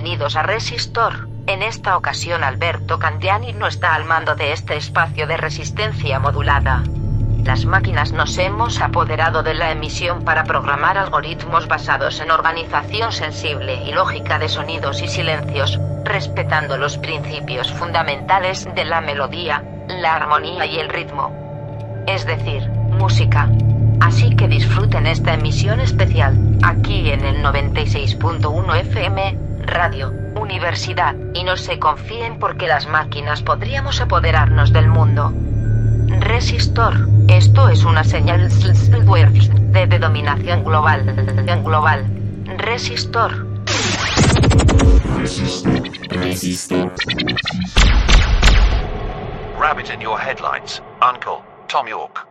Bienvenidos a Resistor. En esta ocasión Alberto Candiani no está al mando de este espacio de resistencia modulada. Las máquinas nos hemos apoderado de la emisión para programar algoritmos basados en organización sensible y lógica de sonidos y silencios, respetando los principios fundamentales de la melodía, la armonía y el ritmo. Es decir, música. Así que disfruten esta emisión especial, aquí en el 96.1 FM, Radio, Universidad, y no se confíen porque las máquinas podríamos apoderarnos del mundo. Resistor, esto es una señal de, dominación global. global. Resistor. Rabbit in your headlights. Uncle, Tom York.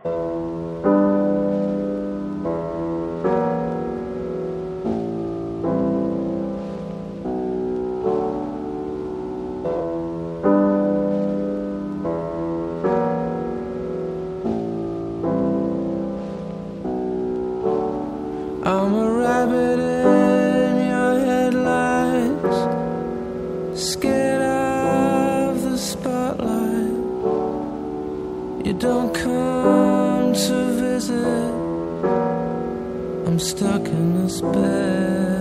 I'm a rabbit in your headlights, scared of the spotlight. You don't come to visit. I'm stuck in this bed.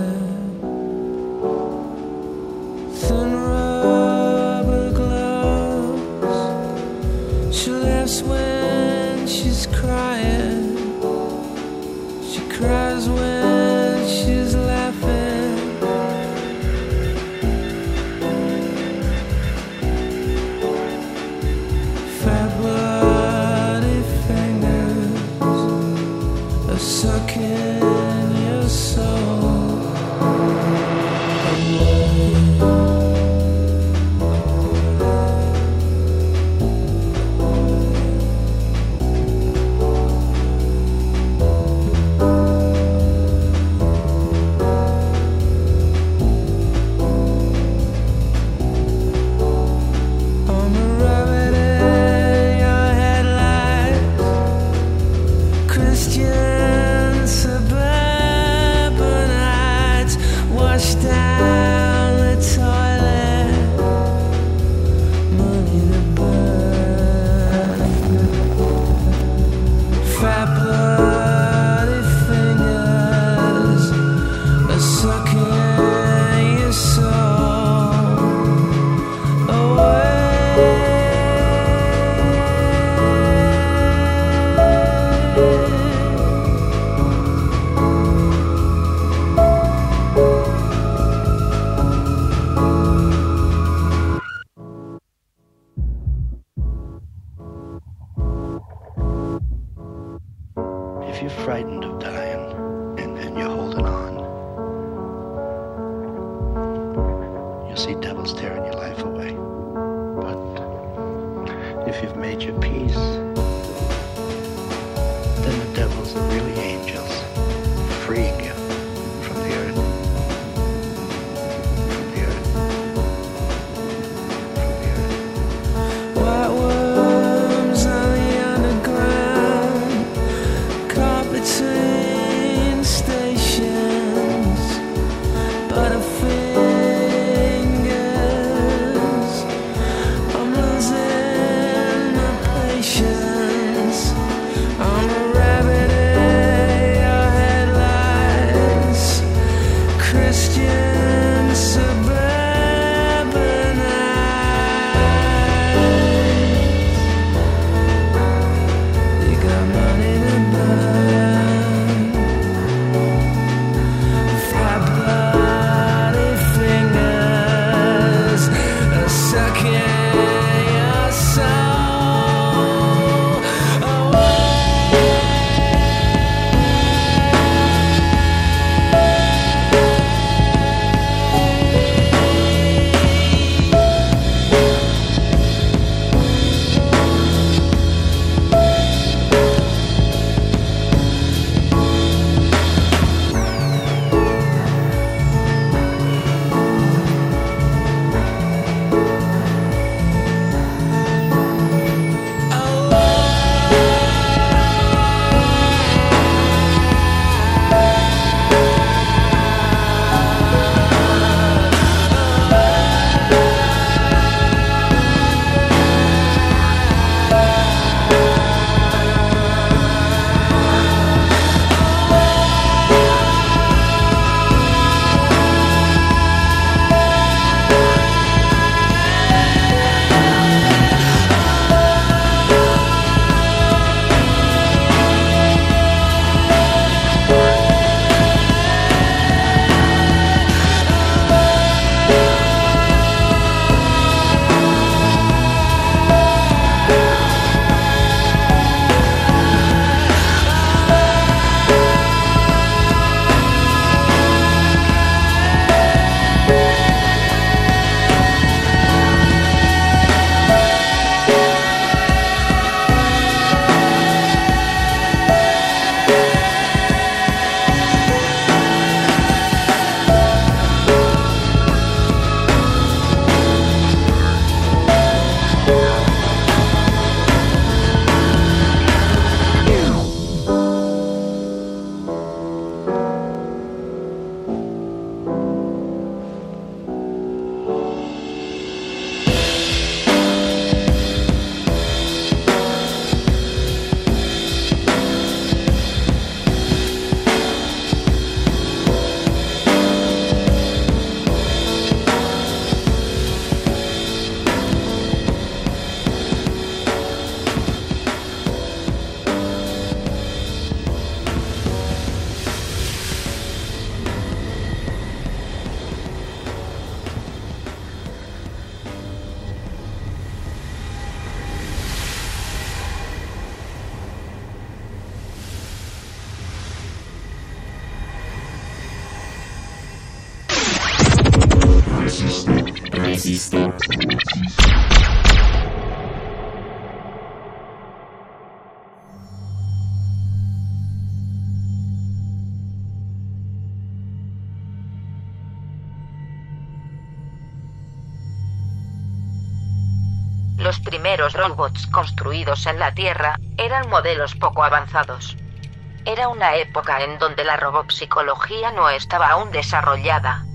primeros robots construidos en la Tierra eran modelos poco avanzados. Era una época en donde la robopsicología no estaba aún desarrollada.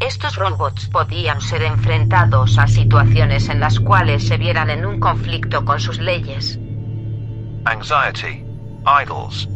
Estos robots podían ser enfrentados a situaciones en las cuales se vieran en un conflicto con sus leyes. Anxiety. Idols.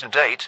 2008,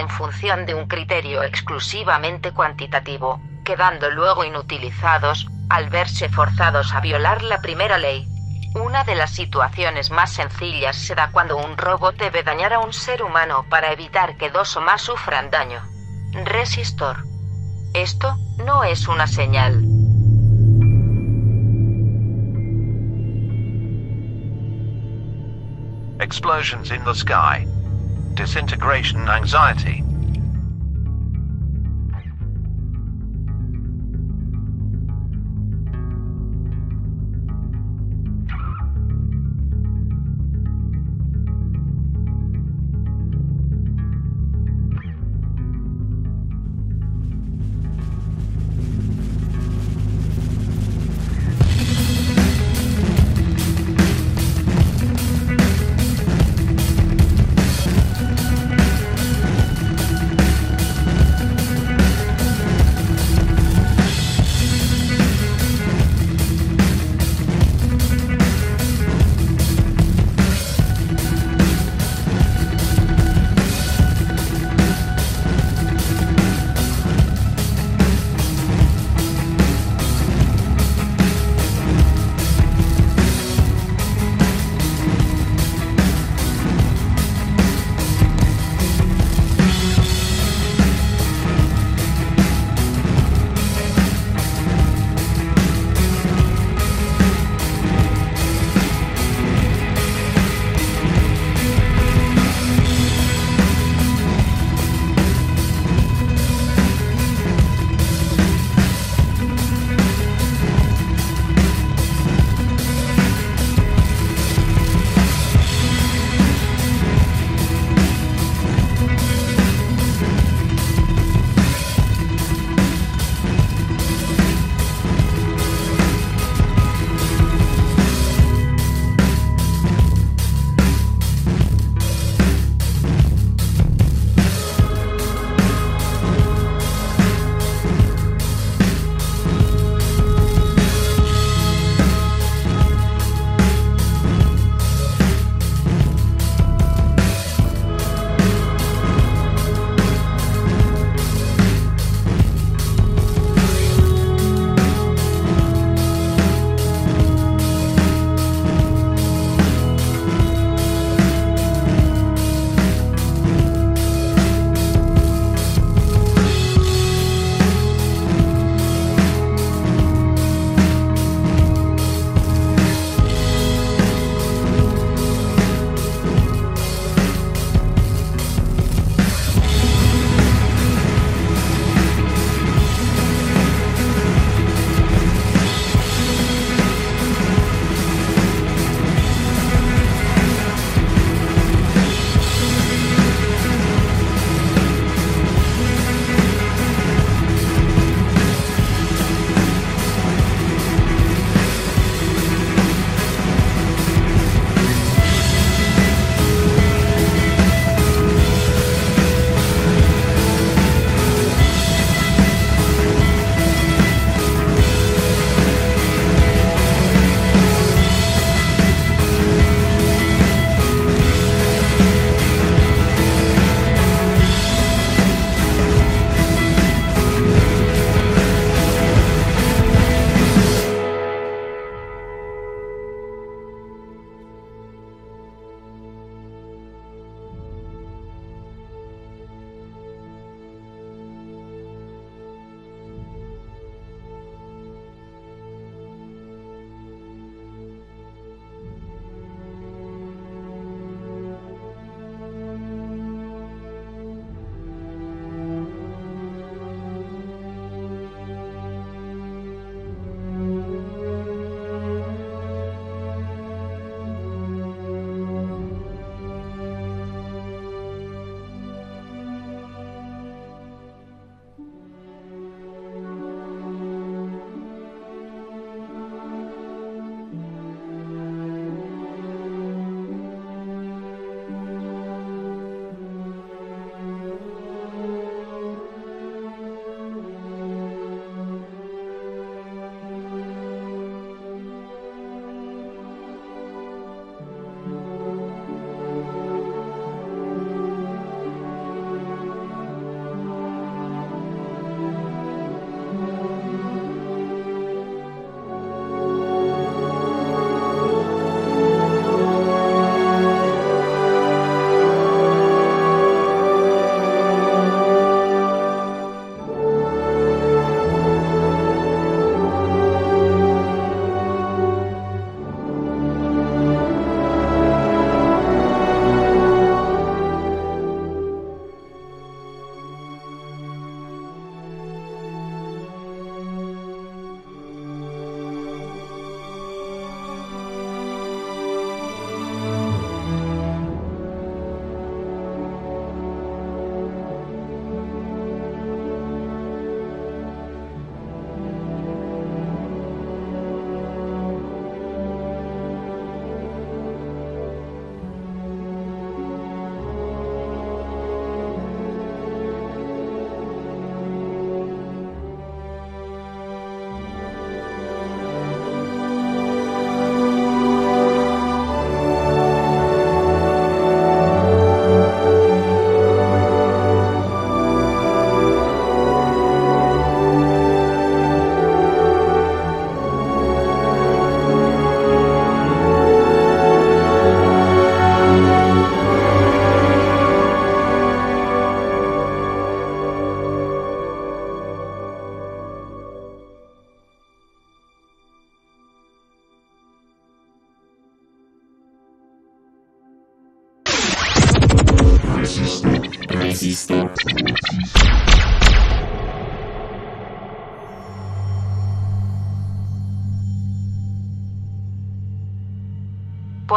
en función de un criterio exclusivamente cuantitativo, quedando luego inutilizados, al verse forzados a violar la primera ley. Una de las situaciones más sencillas se da cuando un robot debe dañar a un ser humano para evitar que dos o más sufran daño. Resistor. Esto no es una señal. Explosions in the sky. Disintegration anxiety.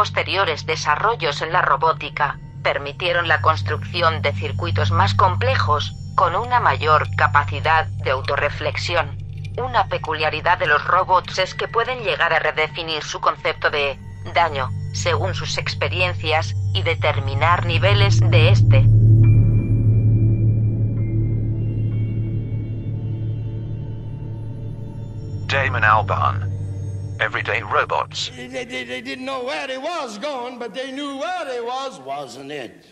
Posteriores desarrollos en la robótica permitieron la construcción de circuitos más complejos con una mayor capacidad de autorreflexión. Una peculiaridad de los robots es que pueden llegar a redefinir su concepto de daño según sus experiencias y determinar niveles de este. Damon Albarn. Everyday Robots. They, they, they didn't know where they was going, but they knew where they was, wasn't it?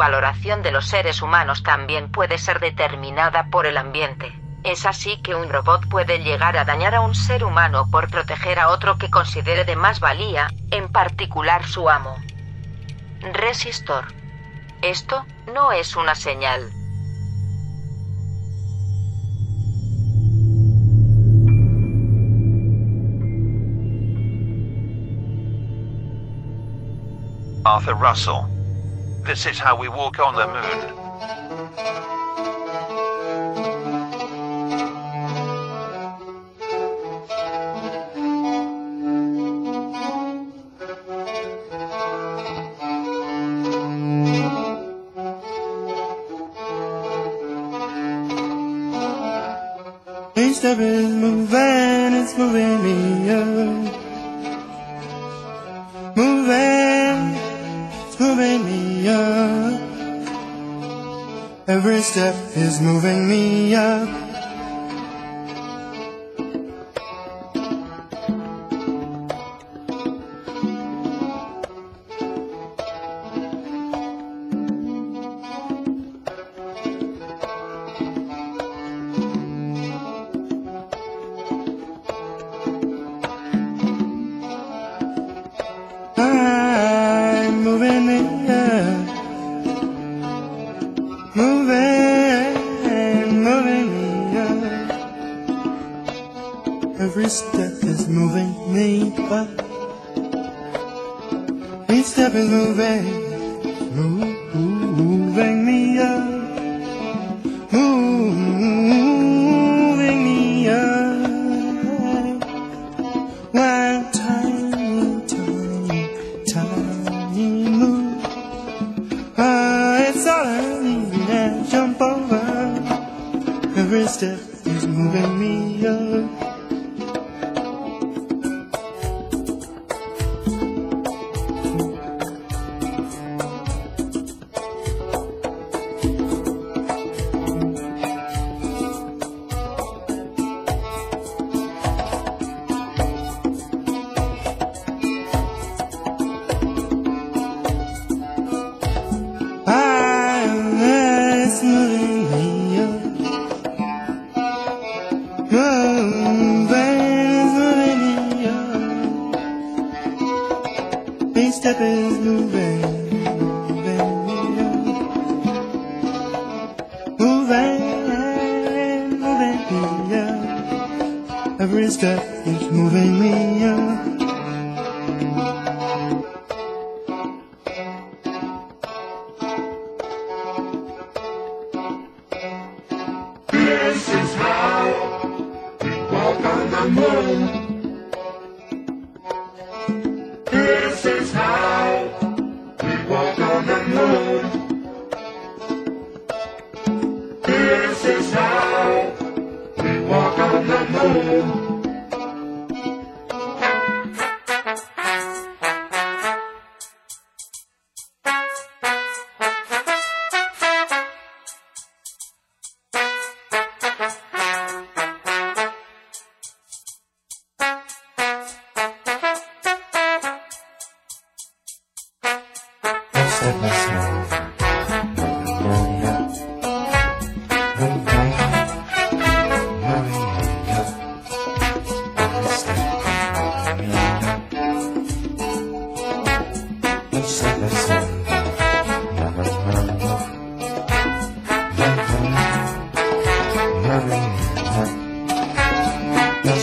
Valoración de los seres humanos también puede ser determinada por el ambiente. Es así que un robot puede llegar a dañar a un ser humano por proteger a otro que considere de más valía, en particular su amo. Resistor. Esto no es una señal. Arthur Russell. This is how we walk on the moon. Each step is moving, it's moving moving Each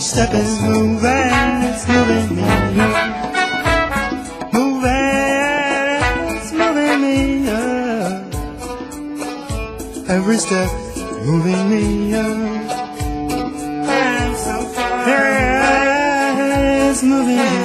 step is moving, it's moving me. Moving, it's moving me up. Every step moving me up. Moving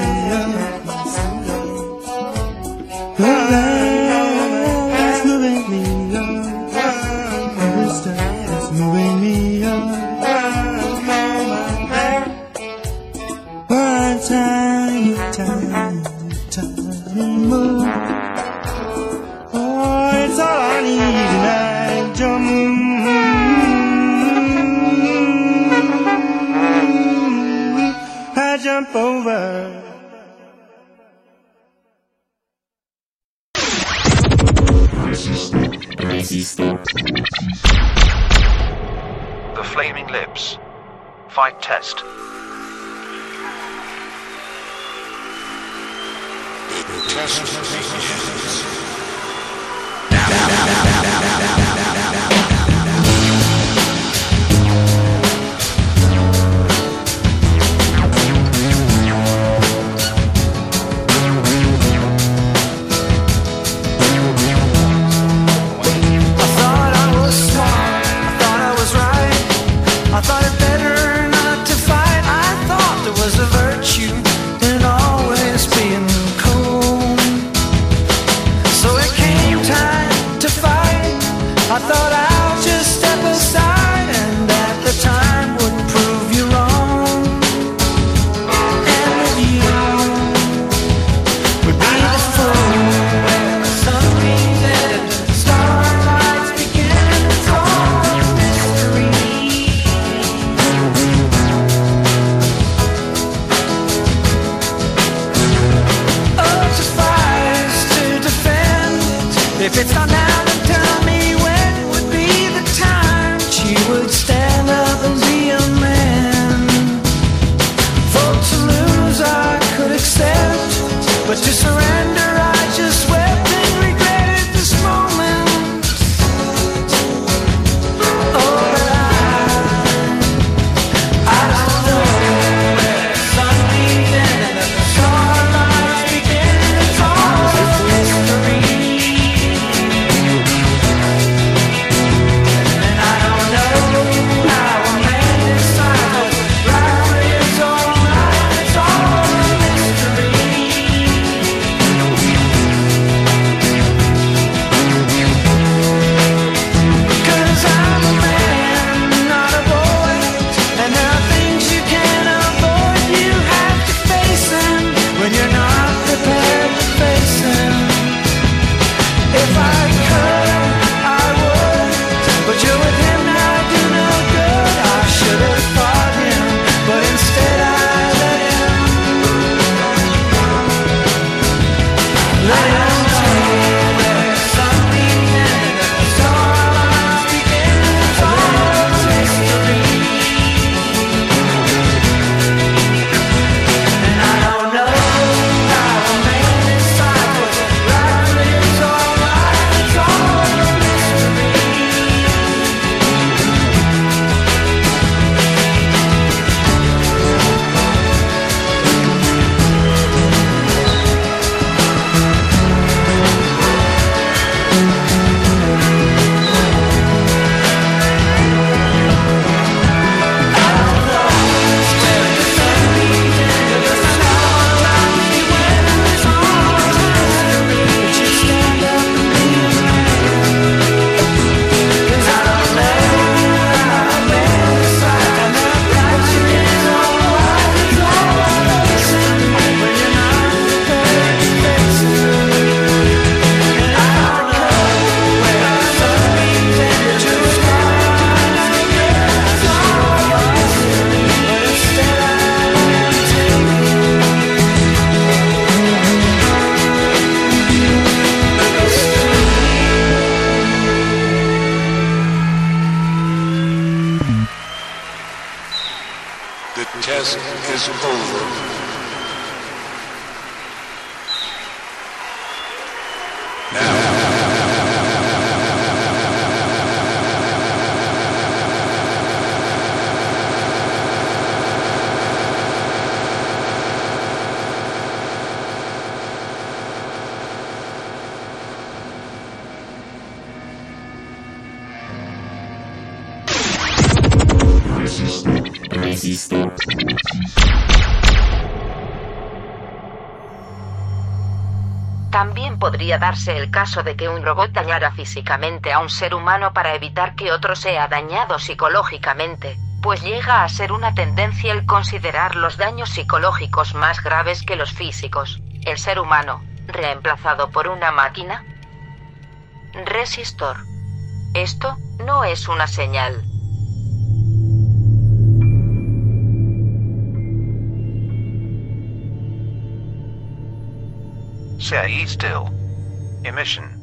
También podría darse el caso de que un robot dañara físicamente a un ser humano para evitar que otro sea dañado psicológicamente, pues llega a ser una tendencia el considerar los daños psicológicos más graves que los físicos. El ser humano, reemplazado por una máquina. Resistor. Esto no es una señal, Say still. Emission.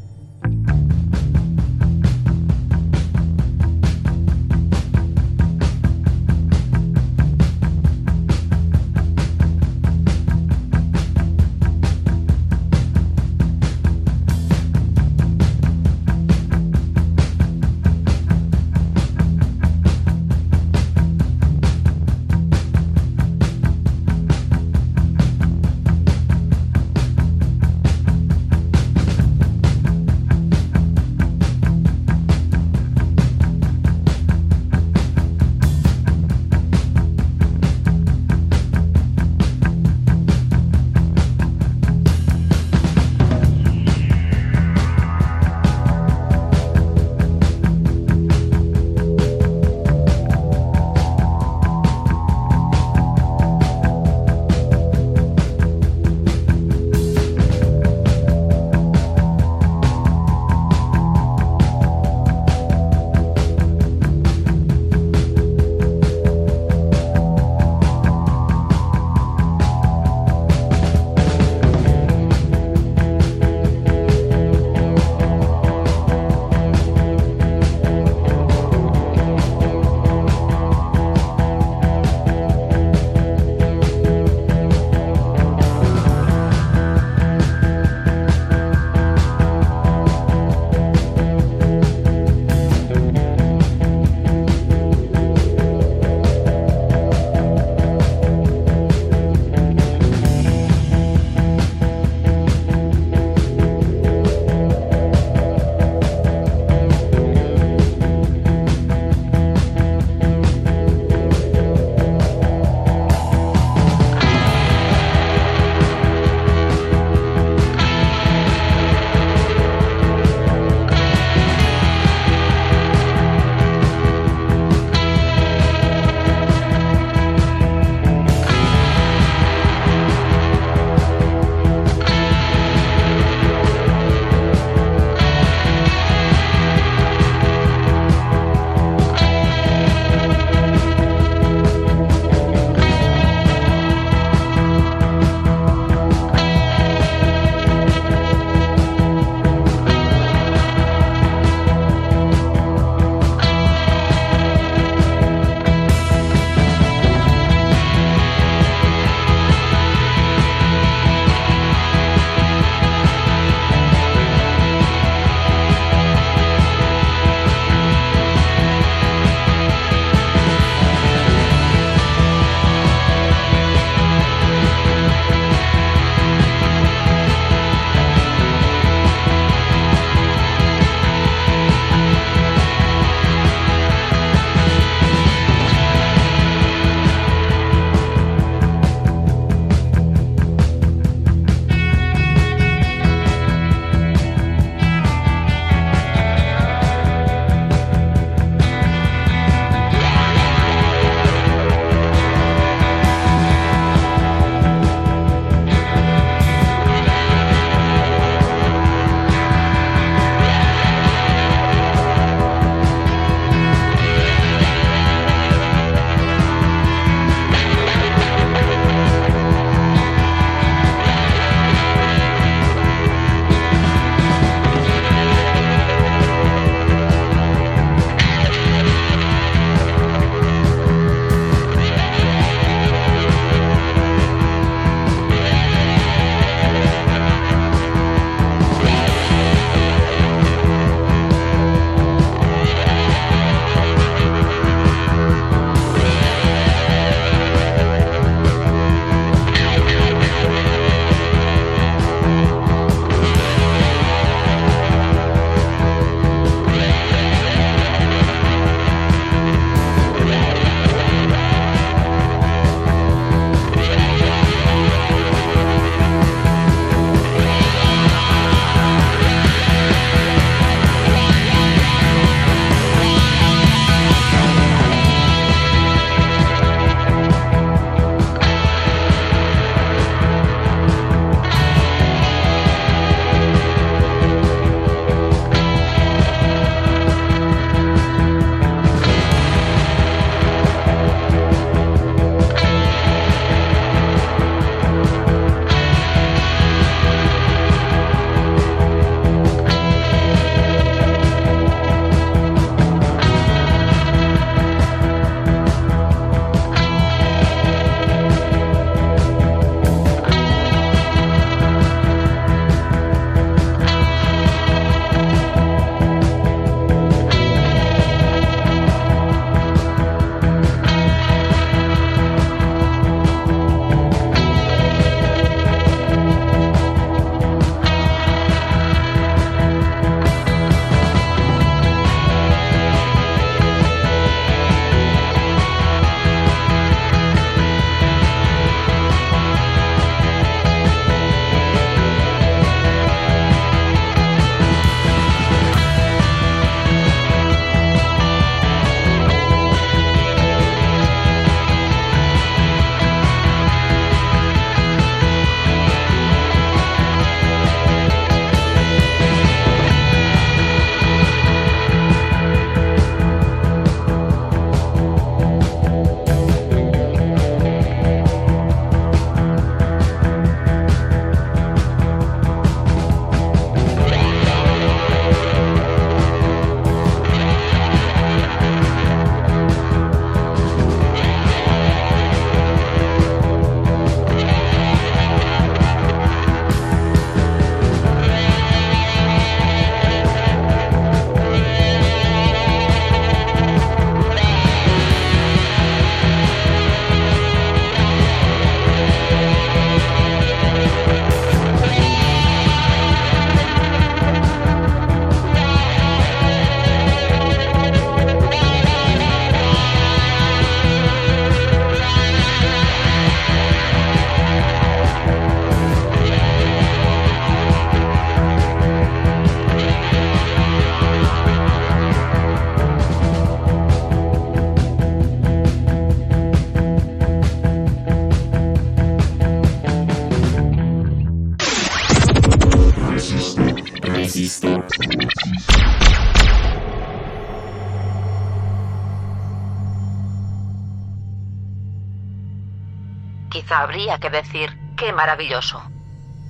Habría que decir, qué maravilloso.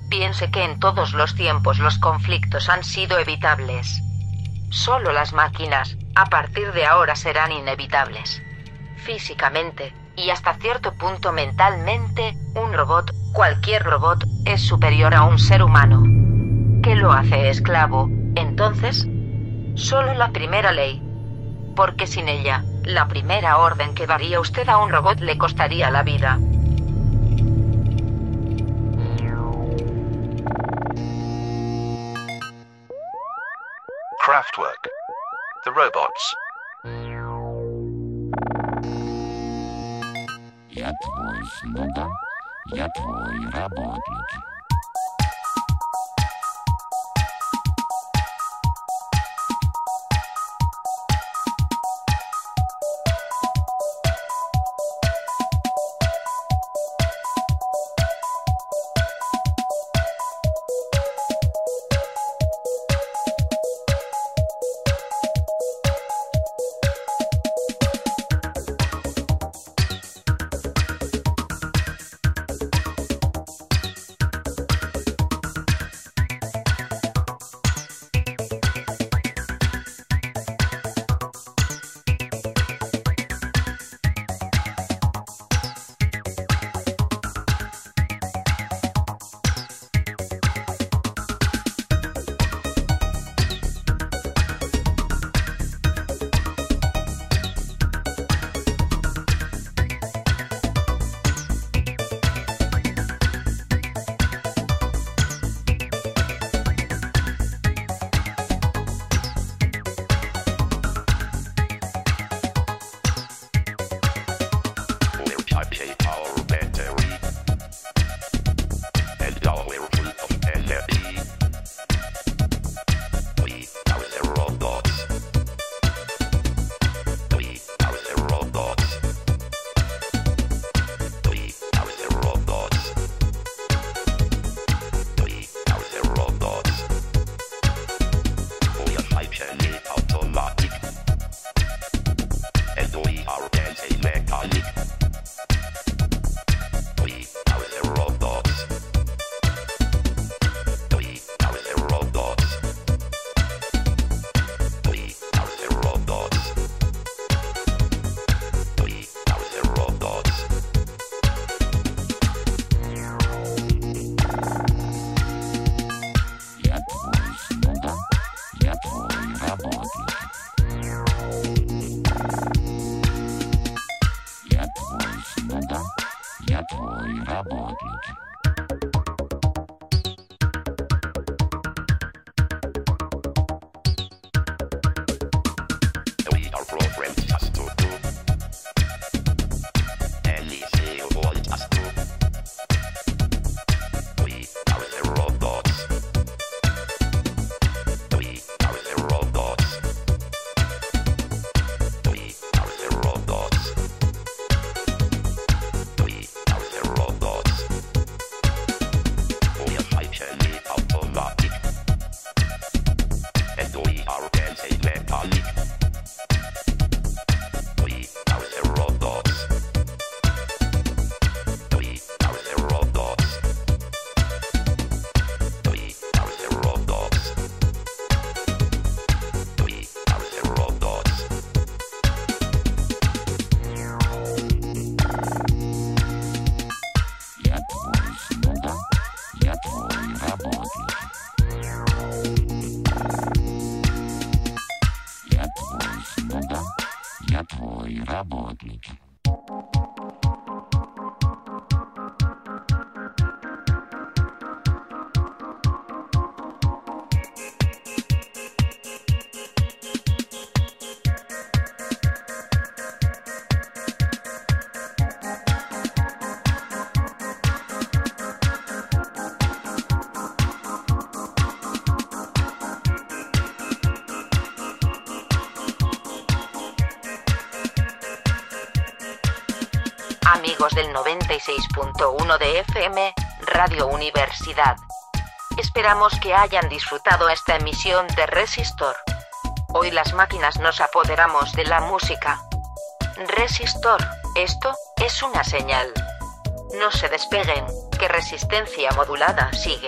Piense que en todos los tiempos los conflictos han sido evitables. Solo las máquinas, a partir de ahora, serán inevitables. Físicamente, y hasta cierto punto mentalmente, un robot, cualquier robot, es superior a un ser humano. ¿Qué lo hace esclavo? Entonces, solo la primera ley. Porque sin ella, la primera orden que daría usted a un robot le costaría la vida. 96.1 de FM, Radio Universidad. Esperamos que hayan disfrutado esta emisión de Resistor. Hoy las máquinas nos apoderamos de la música. Resistor, esto es una señal. No se despeguen, que resistencia modulada sigue.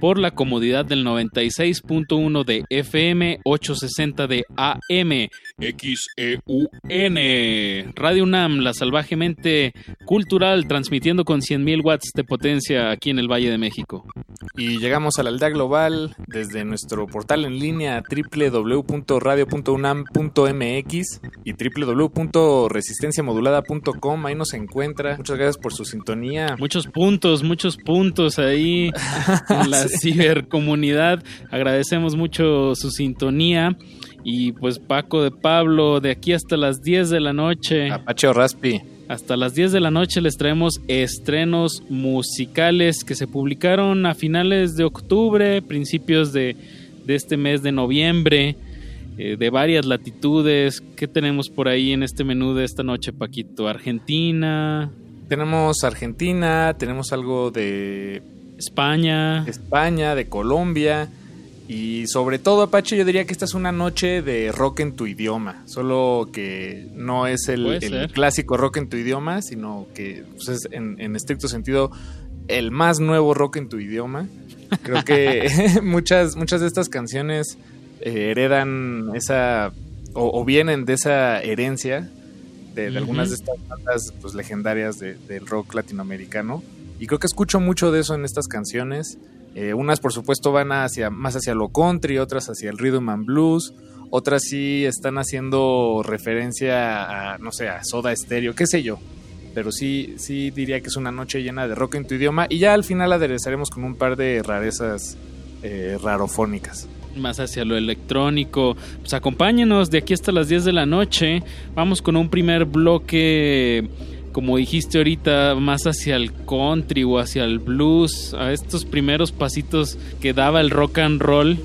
Por la comodidad del 96.1 de FM, 860 de AM, XEUN, Radio UNAM, la salvajemente cultural, transmitiendo con 100.000 watts de potencia aquí en el Valle de México. Y llegamos a la aldea global desde nuestro portal en línea www.radio.unam.mx y www.resistenciamodulada.com. Ahí nos encuentra. Muchas gracias por su sintonía. Muchos puntos, muchos puntos ahí en la cibercomunidad. Agradecemos mucho su sintonía. Y pues Paco de Pablo, de aquí hasta las 10 de la noche. Apache Raspi. Hasta las 10 de la noche les traemos estrenos musicales que se publicaron a finales de octubre, principios de, de este mes de noviembre, eh, de varias latitudes. ¿Qué tenemos por ahí en este menú de esta noche, Paquito? Argentina. Tenemos Argentina, tenemos algo de España. España, de Colombia. Y sobre todo, Apache, yo diría que esta es una noche de rock en tu idioma. Solo que no es el, clásico rock en tu idioma, sino que pues, es en, en estricto sentido el más nuevo rock en tu idioma. Creo que muchas, muchas de estas canciones eh, heredan esa o, o vienen de esa herencia de, de algunas de estas bandas pues, legendarias de- del rock latinoamericano. Y creo que escucho mucho de eso en estas canciones. Eh, unas, por supuesto, van hacia, más hacia lo country, otras hacia el rhythm and blues. Otras sí están haciendo referencia a, no sé, a Soda Stereo, qué sé yo. Pero sí, sí diría que es una noche llena de rock en tu idioma. Y ya al final aderezaremos con un par de rarezas eh, rarofónicas. más hacia lo electrónico. Pues acompáñenos de aquí hasta las 10 de la noche. Vamos con un primer bloque, como dijiste ahorita, más hacia el country o hacia el blues, a estos primeros pasitos que daba el rock and roll.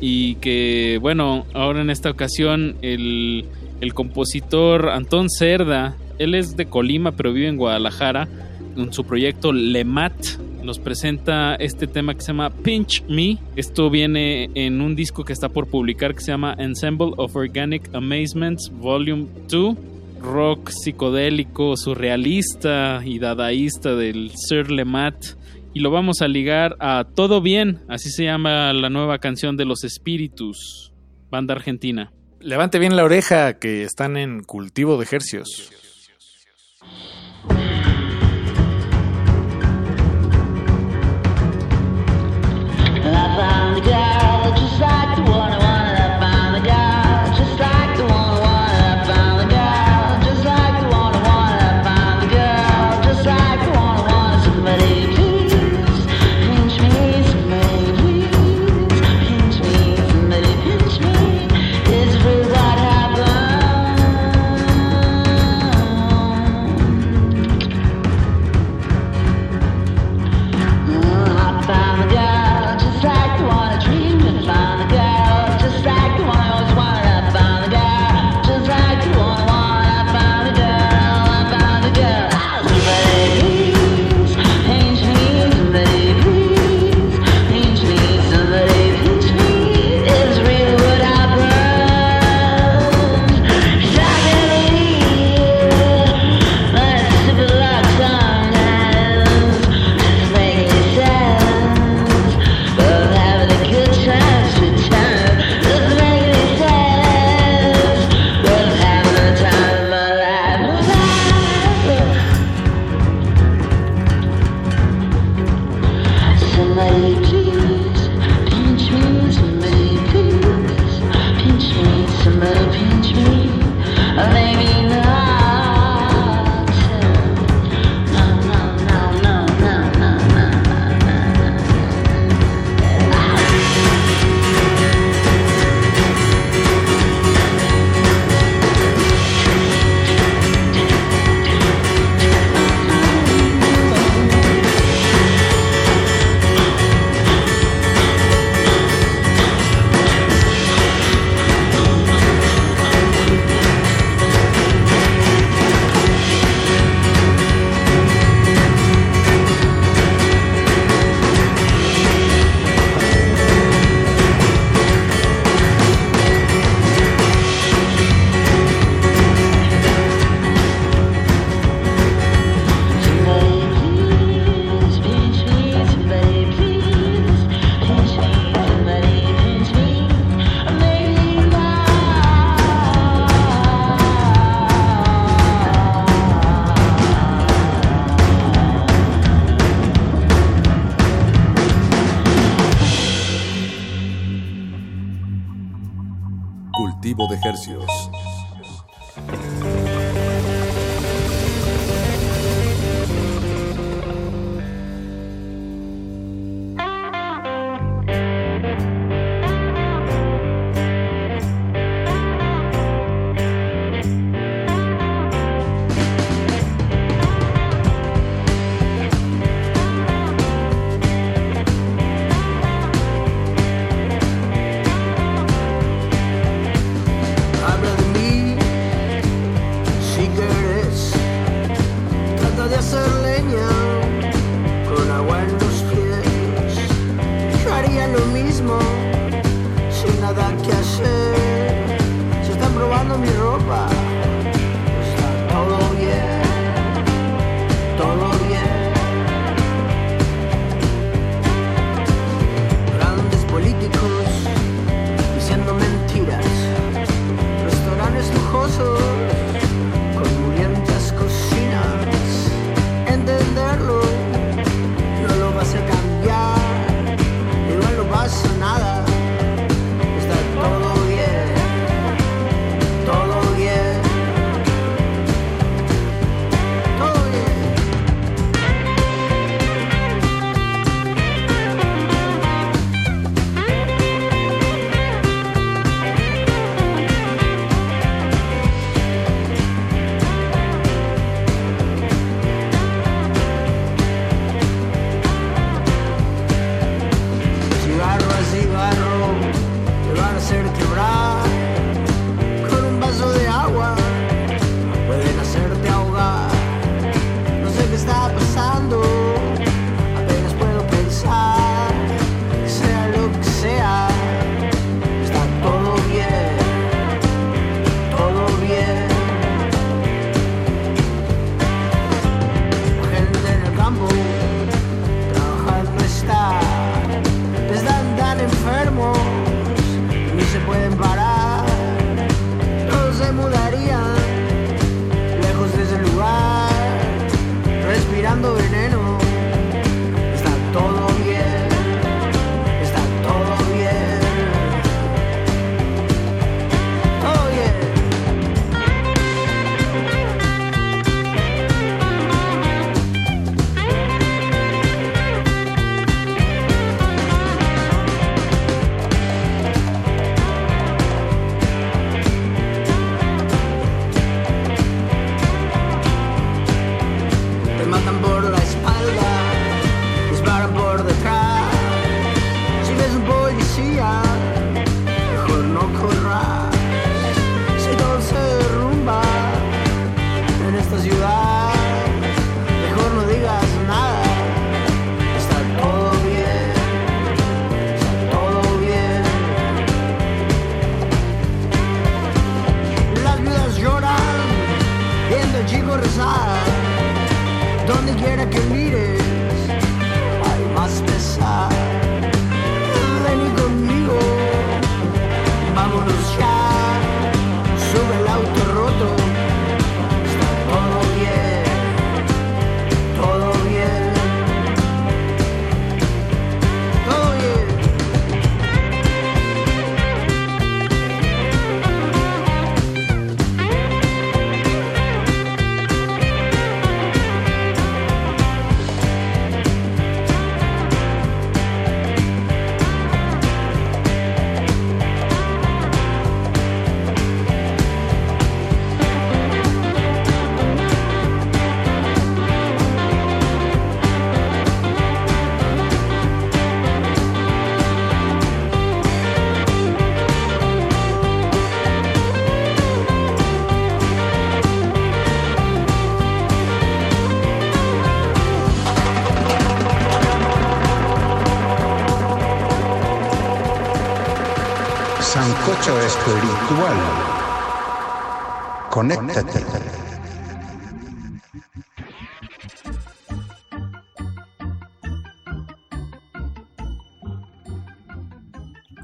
Y que, bueno, ahora en esta ocasión el, compositor Antón Cerda, él es de Colima pero vive en Guadalajara, en su proyecto Lemat, nos presenta este tema que se llama Pinch Me. Esto viene en un disco que está por publicar que se llama Ensemble of Organic Amazements Volume 2. Rock psicodélico, surrealista y dadaísta del Sir Lemat. Y lo vamos a ligar a Todo Bien, así se llama la nueva canción de Los Espíritus, banda argentina. Levante bien la oreja que están en cultivo de. I found girl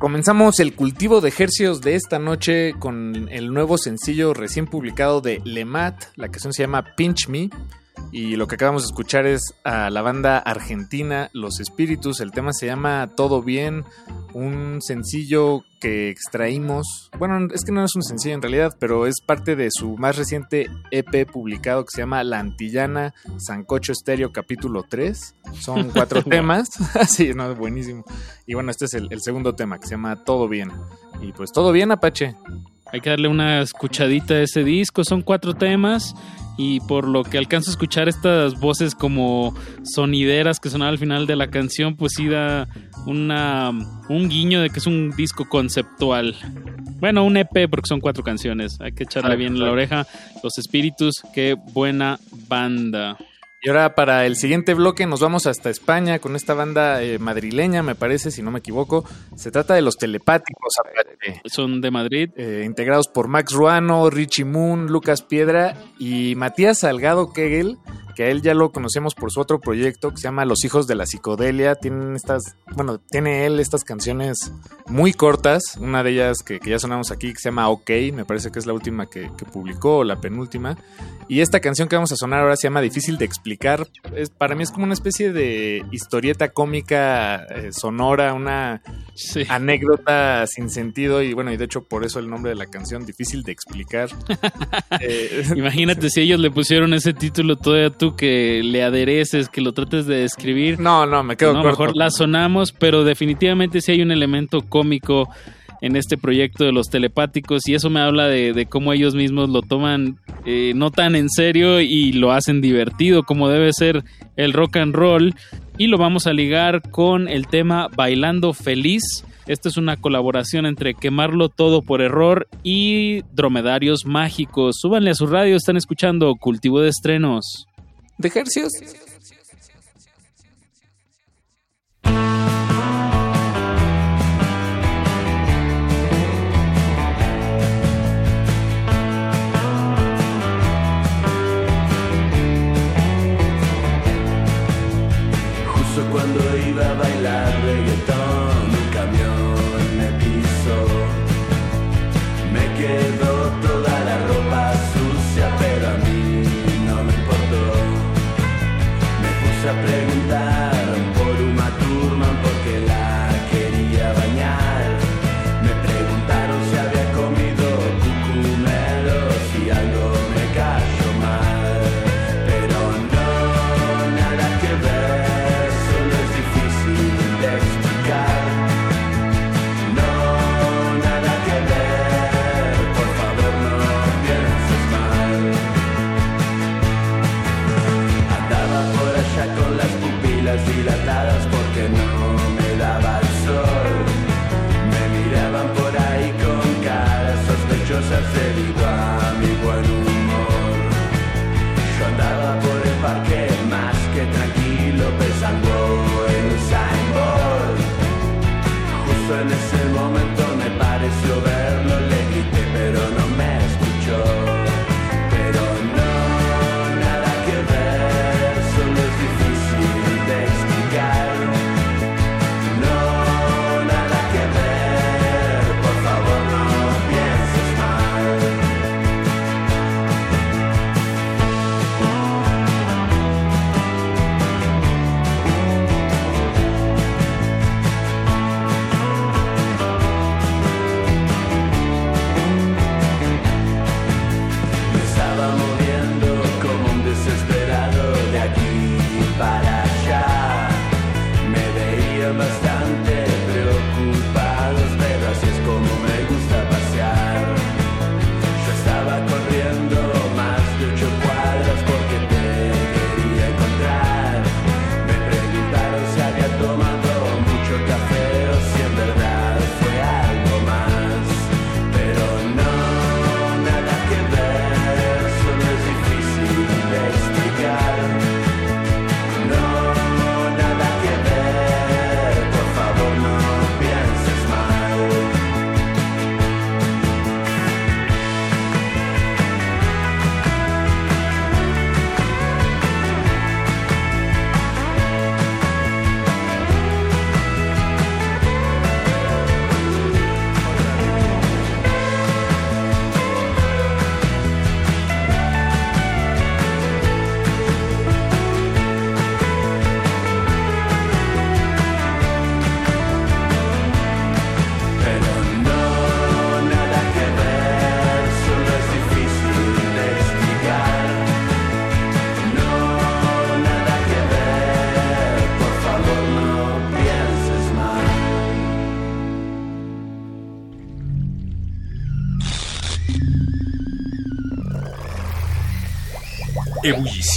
Comenzamos el cultivo de ejercicios de esta noche con el nuevo sencillo recién publicado de Lemat. La canción se llama Pinch Me. Y lo que acabamos de escuchar es a la banda argentina Los Espíritus. El tema se llama Todo Bien. Un sencillo que extraímos. Bueno, es que no es un sencillo en realidad, pero es parte de su más reciente EP publicado que se llama La Antillana Sancocho Estéreo capítulo 3. Son cuatro temas. sí, no, buenísimo. Y bueno, este es el, el segundo tema que se llama Todo Bien. Y pues todo bien, Apache. Hay que darle una escuchadita a ese disco. Son cuatro temas. Y por lo que alcanzo a escuchar estas voces como sonideras que sonaban al final de la canción, pues sí da una, un guiño de que es un disco conceptual. Bueno, un EP porque son cuatro canciones. Hay que echarle Ah, bien la oreja. Los Espíritus, qué buena banda. Y ahora para el siguiente bloque nos vamos hasta España con esta banda eh, madrileña, me parece, si no me equivoco. Se trata de los telepáticos, Apache. Son de Madrid. Eh, integrados por Max Ruano, Richie Moon, Lucas Piedra y Matías Salgado Kegel, que a él ya lo conocemos por su otro proyecto que se llama Los Hijos de la Psicodelia. Tienen estas, bueno, tiene él estas canciones muy cortas, una de ellas que, que ya sonamos aquí que se llama OK, me parece que es la última que, que publicó, o la penúltima. Y esta canción que vamos a sonar ahora se llama Difícil de explicar. Es, para mí es como una especie de historieta cómica eh, sonora, una anécdota sin sentido y bueno, y de hecho por eso el nombre de la canción, Difícil de explicar. Eh, Imagínate si ellos le pusieron ese título todavía tú que le adereces, que lo trates de describir. No, no, me quedo no, corto. Mejor la sonamos, pero definitivamente sí hay un elemento cómico en este proyecto de los telepáticos y eso me habla de, de cómo ellos mismos lo toman eh, no tan en serio y lo hacen divertido como debe ser el rock and roll y lo vamos a ligar con el tema Bailando Feliz. Esta es una colaboración entre Quemarlo Todo por Error y Dromedarios Mágicos. Súbanle a su radio, están escuchando Cultivo de Estrenos. ¿De ejercicios?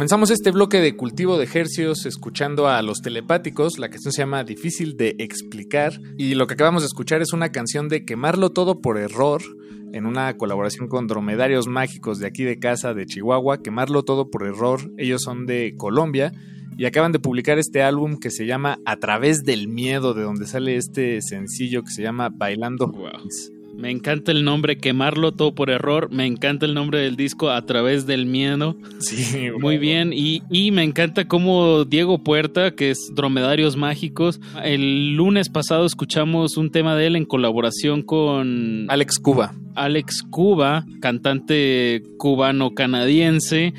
Comenzamos este bloque de cultivo de ejercios escuchando a los telepáticos. La canción se llama Difícil de explicar. Y lo que acabamos de escuchar es una canción de Quemarlo Todo por Error, en una colaboración con Dromedarios Mágicos de aquí de casa de Chihuahua. Quemarlo Todo por Error. Ellos son de Colombia. Y acaban de publicar este álbum que se llama A través del miedo, de donde sale este sencillo que se llama Bailando. Me encanta el nombre, quemarlo todo por error. Me encanta el nombre del disco a través del miedo. Sí, Muy bien. Y, y me encanta cómo Diego Puerta, que es Dromedarios Mágicos, el lunes pasado escuchamos un tema de él en colaboración con Alex Cuba. Alex Cuba, cantante cubano-canadiense.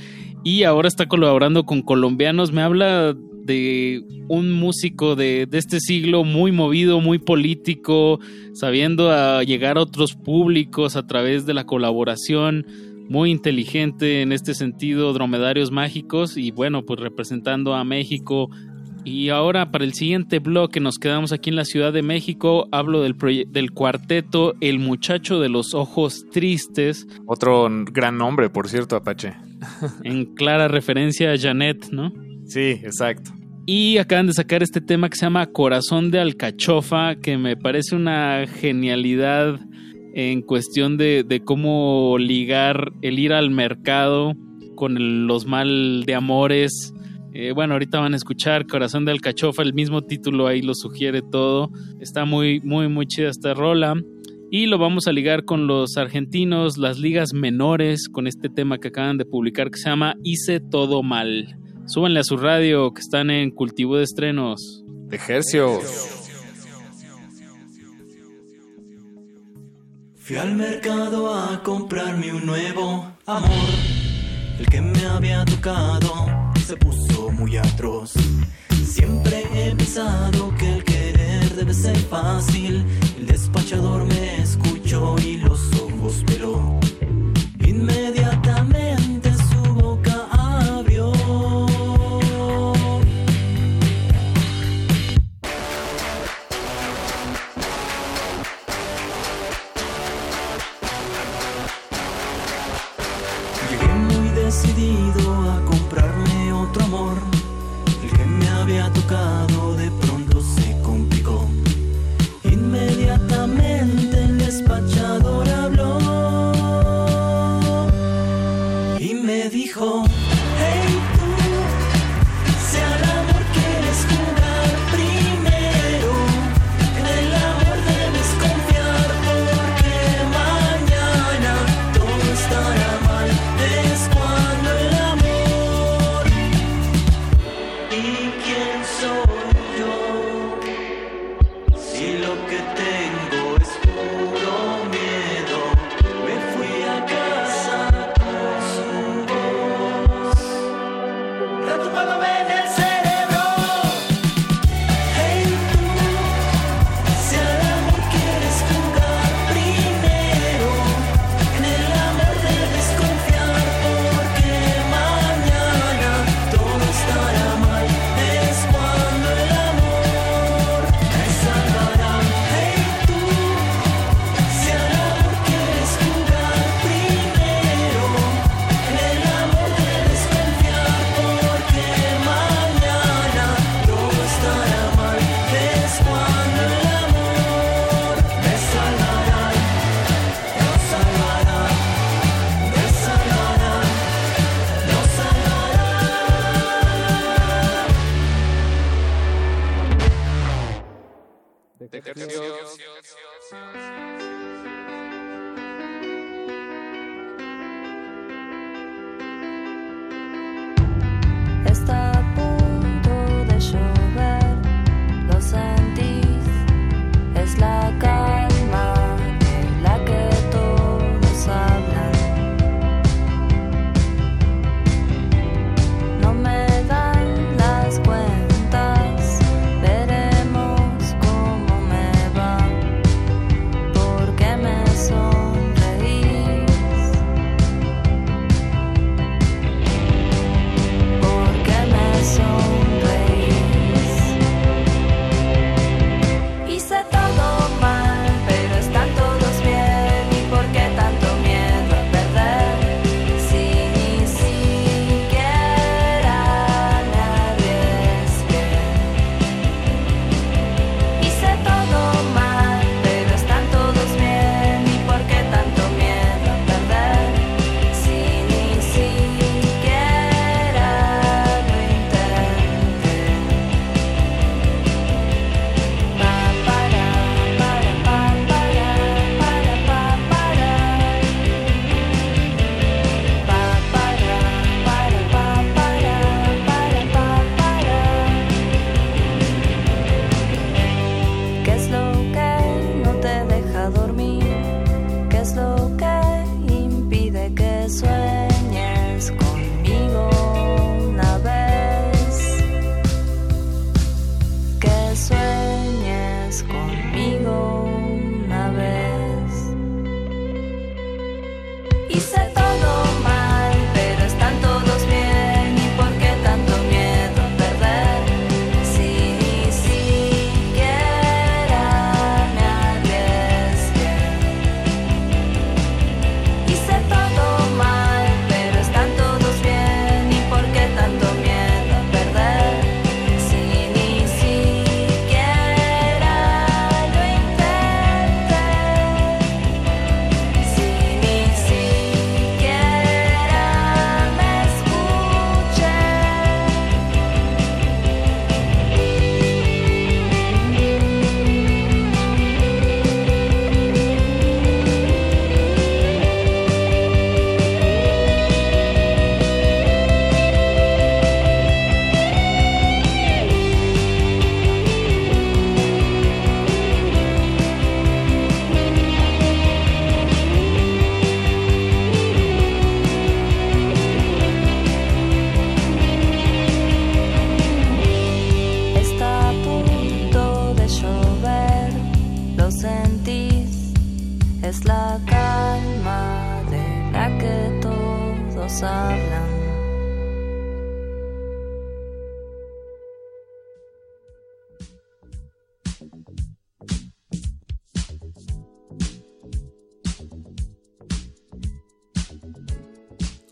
Y ahora está colaborando con colombianos. Me habla de un músico de, de, este siglo muy movido, muy político, sabiendo a llegar a otros públicos a través de la colaboración, muy inteligente en este sentido, dromedarios mágicos y bueno, pues representando a México. Y ahora para el siguiente bloque nos quedamos aquí en la Ciudad de México, hablo del, del cuarteto El muchacho de los ojos tristes. Otro gran nombre, por cierto, Apache. en clara referencia a Janet, ¿no? Sí, exacto. Y acaban de sacar este tema que se llama Corazón de Alcachofa, que me parece una genialidad en cuestión de, de cómo ligar el ir al mercado con los mal de amores. Eh, bueno, ahorita van a escuchar Corazón de Alcachofa, el mismo título ahí lo sugiere todo. Está muy, muy, muy chida esta rola. Y lo vamos a ligar con los argentinos, las ligas menores, con este tema que acaban de publicar que se llama Hice todo mal. Súbanle a su radio que están en cultivo de estrenos. De Hercios. Fui al mercado a comprarme un nuevo amor. El que me había tocado se puso muy atroz. Siempre he pensado que el querer debe ser fácil. El despachador me escuchó y los ojos peló. Inmediatamente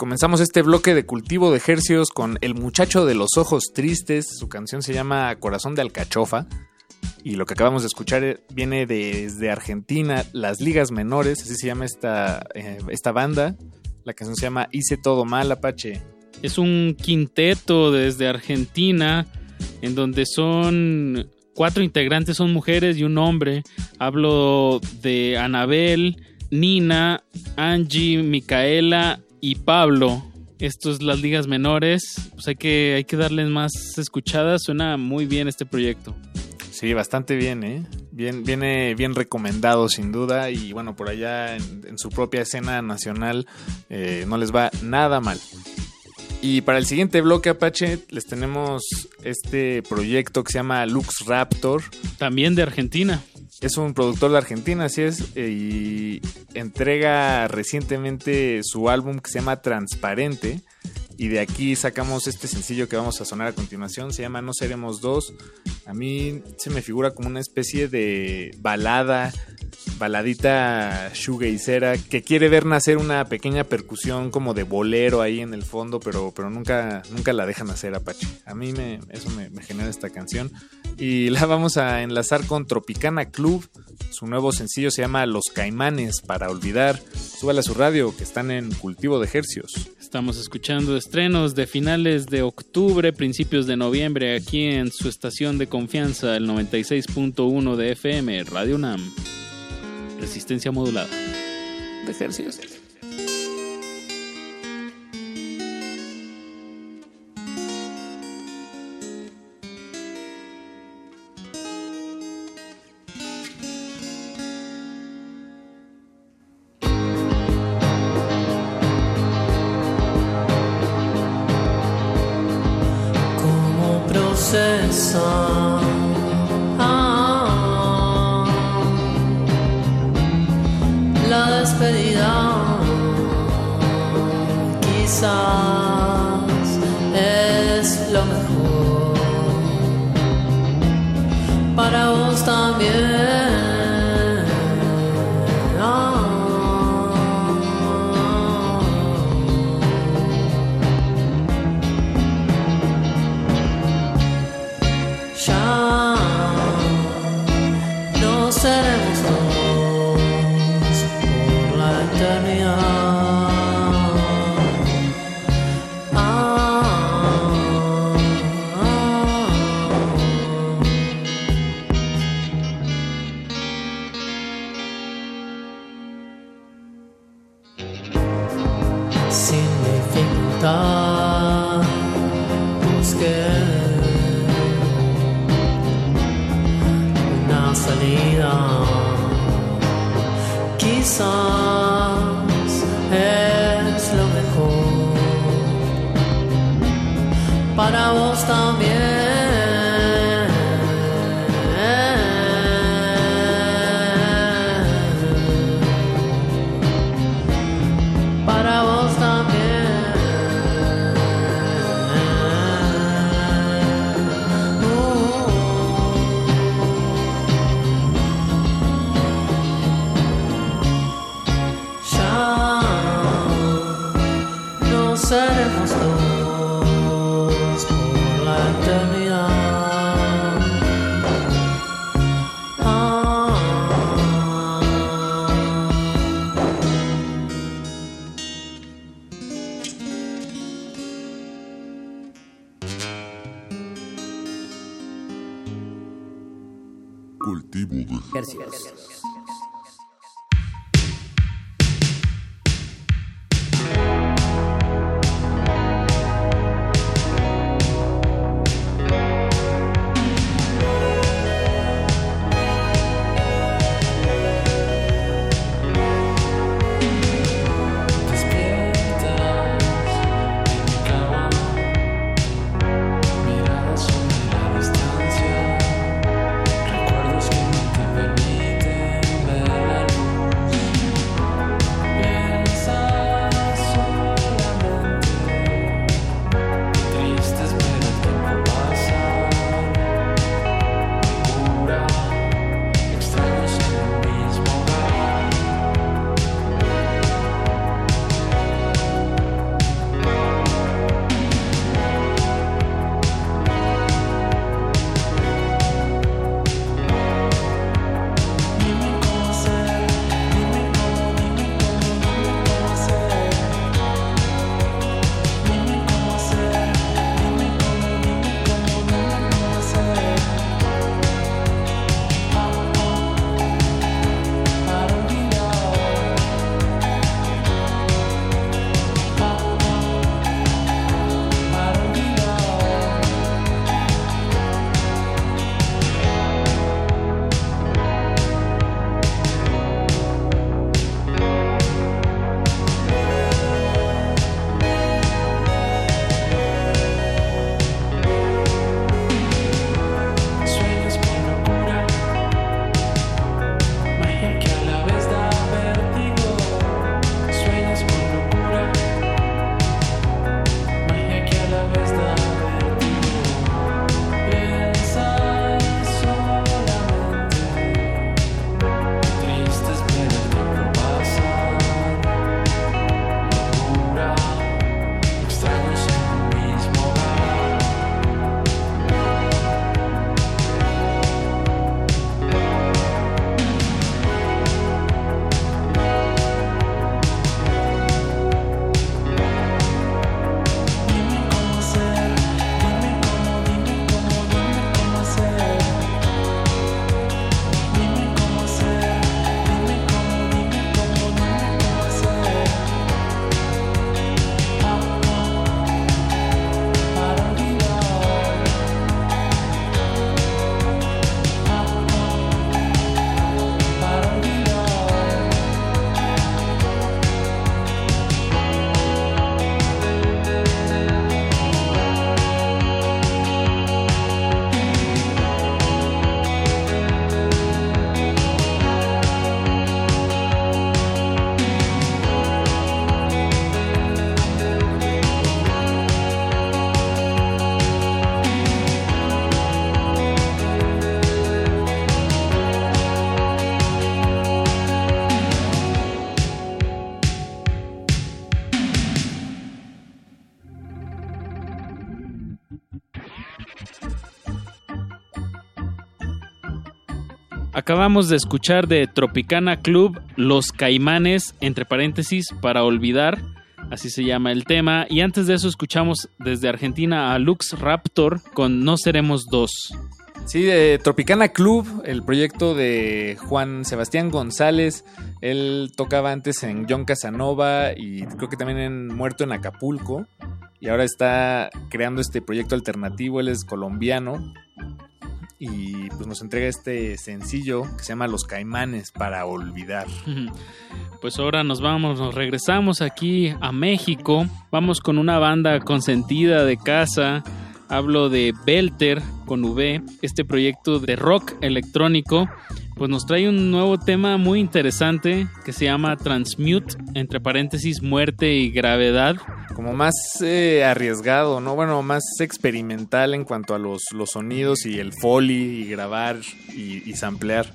Comenzamos este bloque de cultivo de ejercios con El muchacho de los ojos tristes. Su canción se llama Corazón de Alcachofa. Y lo que acabamos de escuchar eh, viene desde Argentina, las ligas menores, así se llama esta, eh, esta banda. La canción se llama Hice todo mal, Apache. Es un quinteto desde Argentina en donde son cuatro integrantes, son mujeres y un hombre. Hablo de Anabel, Nina, Angie, Micaela y Pablo. Estos las ligas menores, pues hay que, hay que darles más escuchadas. Suena muy bien este proyecto. Sí, bastante bien, ¿eh? Bien, viene bien recomendado sin duda y bueno, por allá en, en su propia escena nacional eh, no les va nada mal. Y para el siguiente bloque Apache les tenemos este proyecto que se llama Lux Raptor. También de Argentina. Es un productor de Argentina, así es, eh, y entrega recientemente su álbum que se llama Transparente. Y de aquí sacamos este sencillo que vamos a sonar a continuación. Se llama No Seremos Dos. A mí se me figura como una especie de balada, baladita shoegazera, que quiere ver nacer una pequeña percusión como de bolero ahí en el fondo, pero, pero nunca, nunca la dejan hacer Apache. A mí me, eso me, me genera esta canción. Y la vamos a enlazar con Tropicana Club. Su nuevo sencillo se llama Los Caimanes para olvidar. Súbale a su radio que están en cultivo de ejercios. Estamos escuchando estrenos de finales de octubre, principios de noviembre, aquí en su estación de confianza, el 96.1 de FM, Radio UNAM. Resistencia modulada. De ejercicios. Acabamos de escuchar de Tropicana Club Los Caimanes, entre paréntesis, para olvidar, así se llama el tema. Y antes de eso escuchamos desde Argentina a Lux Raptor con No Seremos Dos. Sí, de Tropicana Club, el proyecto de Juan Sebastián González. Él tocaba antes en John Casanova y creo que también en Muerto en Acapulco. Y ahora está creando este proyecto alternativo. Él es colombiano. Y pues nos entrega este sencillo que se llama Los Caimanes para olvidar. Pues ahora nos vamos, nos regresamos aquí a México. Vamos con una banda consentida de casa. Hablo de Belter con V, este proyecto de rock electrónico. Pues nos trae un nuevo tema muy interesante que se llama Transmute, entre paréntesis, muerte y gravedad. Como más eh, arriesgado, ¿no? Bueno, más experimental en cuanto a los, los sonidos y el foley y grabar y, y samplear.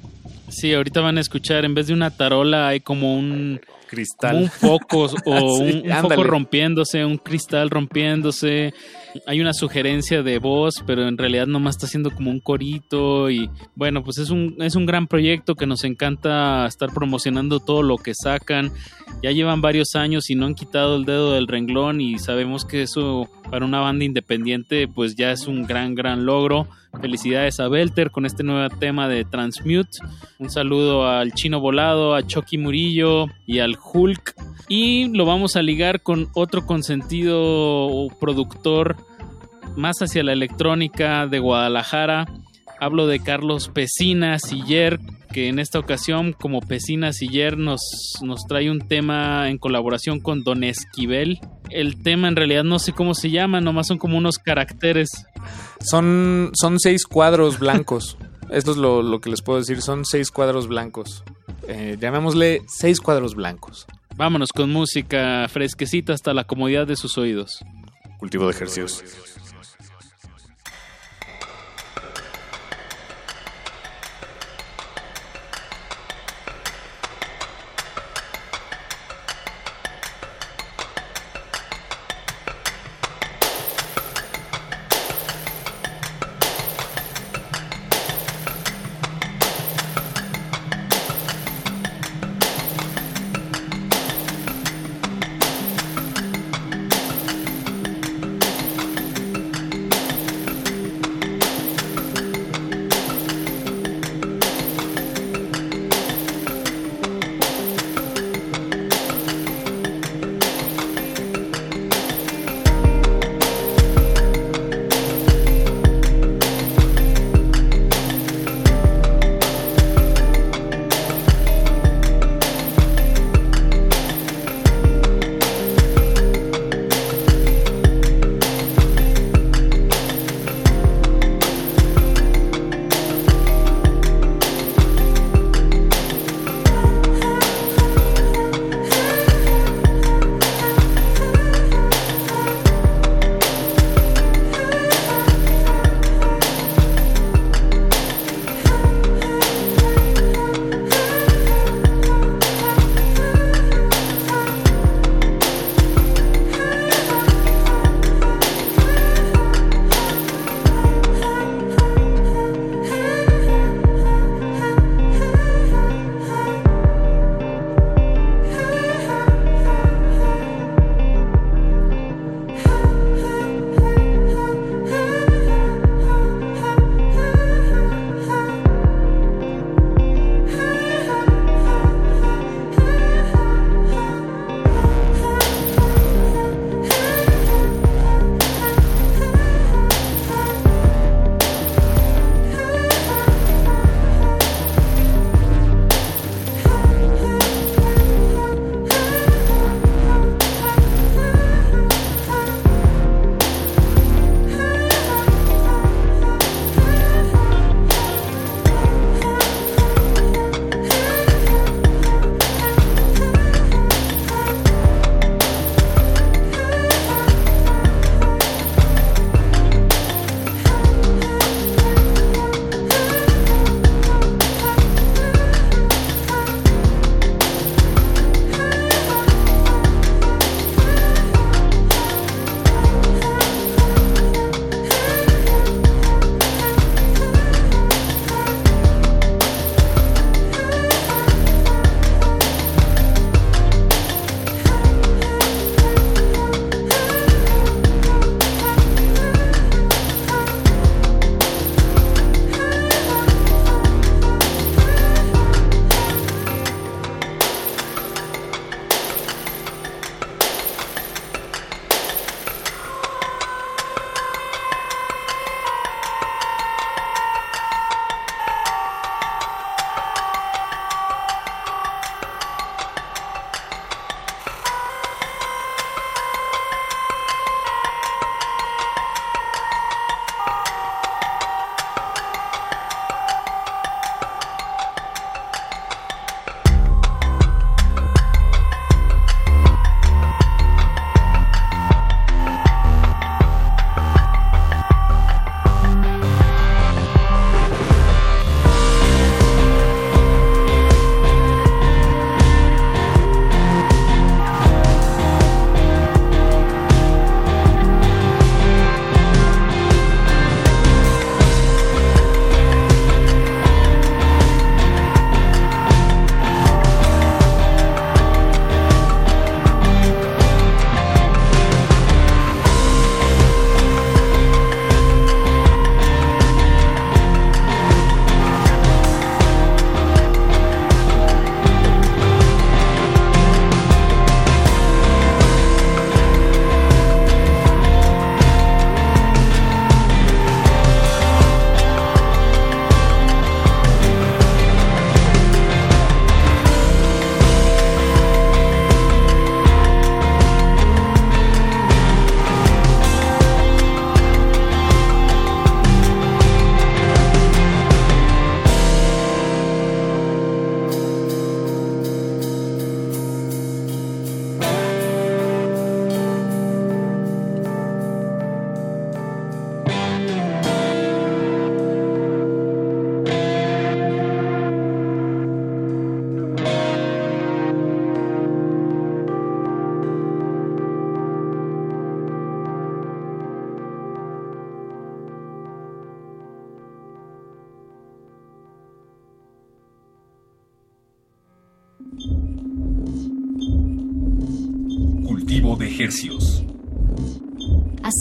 Sí, ahorita van a escuchar, en vez de una tarola hay como un cristal. Como un foco o Sí, un, un foco rompiéndose, un cristal rompiéndose. Hay una sugerencia de voz, pero en realidad nomás está haciendo como un corito y bueno, pues es un, es un gran proyecto que nos encanta estar promocionando todo lo que sacan. Ya llevan varios años y no han quitado el dedo del renglón y sabemos que eso para una banda independiente pues ya es un gran, gran logro. Felicidades a Belter con este nuevo tema de Transmute. Un saludo al Chino Volado, a Chucky Murillo y al Hulk. Y lo vamos a ligar con otro consentido productor más hacia la electrónica de Guadalajara. Hablo de Carlos Pesina Siller, que en esta ocasión, como Pesina Siller, nos, nos trae un tema en colaboración con Don Esquivel. El tema en realidad no sé cómo se llama, nomás son como unos caracteres. Son, son seis cuadros blancos. Esto es lo, lo que les puedo decir. Son seis cuadros blancos. Eh, llamémosle seis cuadros blancos. Vámonos con música fresquecita hasta la comodidad de sus oídos. Cultivo de ejercicios.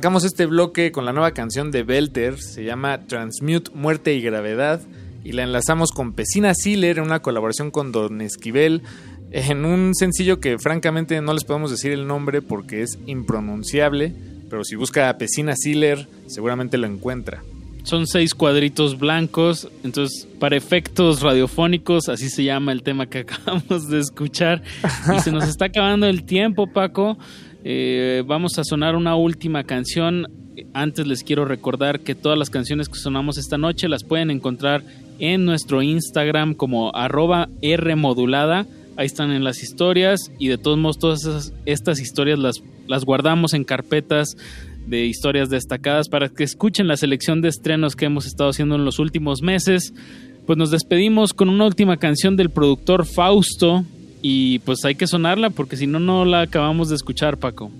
Arrancamos este bloque con la nueva canción de Belter, se llama Transmute, Muerte y Gravedad, y la enlazamos con Pesina Sealer en una colaboración con Don Esquivel, en un sencillo que francamente no les podemos decir el nombre porque es impronunciable, pero si busca a Pesina Sealer seguramente lo encuentra. Son seis cuadritos blancos, entonces para efectos radiofónicos, así se llama el tema que acabamos de escuchar. Y se nos está acabando el tiempo, Paco. Eh, vamos a sonar una última canción. Antes les quiero recordar que todas las canciones que sonamos esta noche las pueden encontrar en nuestro Instagram como arroba Rmodulada. Ahí están en las historias y de todos modos todas estas historias las, las guardamos en carpetas de historias destacadas para que escuchen la selección de estrenos que hemos estado haciendo en los últimos meses. Pues nos despedimos con una última canción del productor Fausto y pues hay que sonarla porque si no, no la acabamos de escuchar, Paco.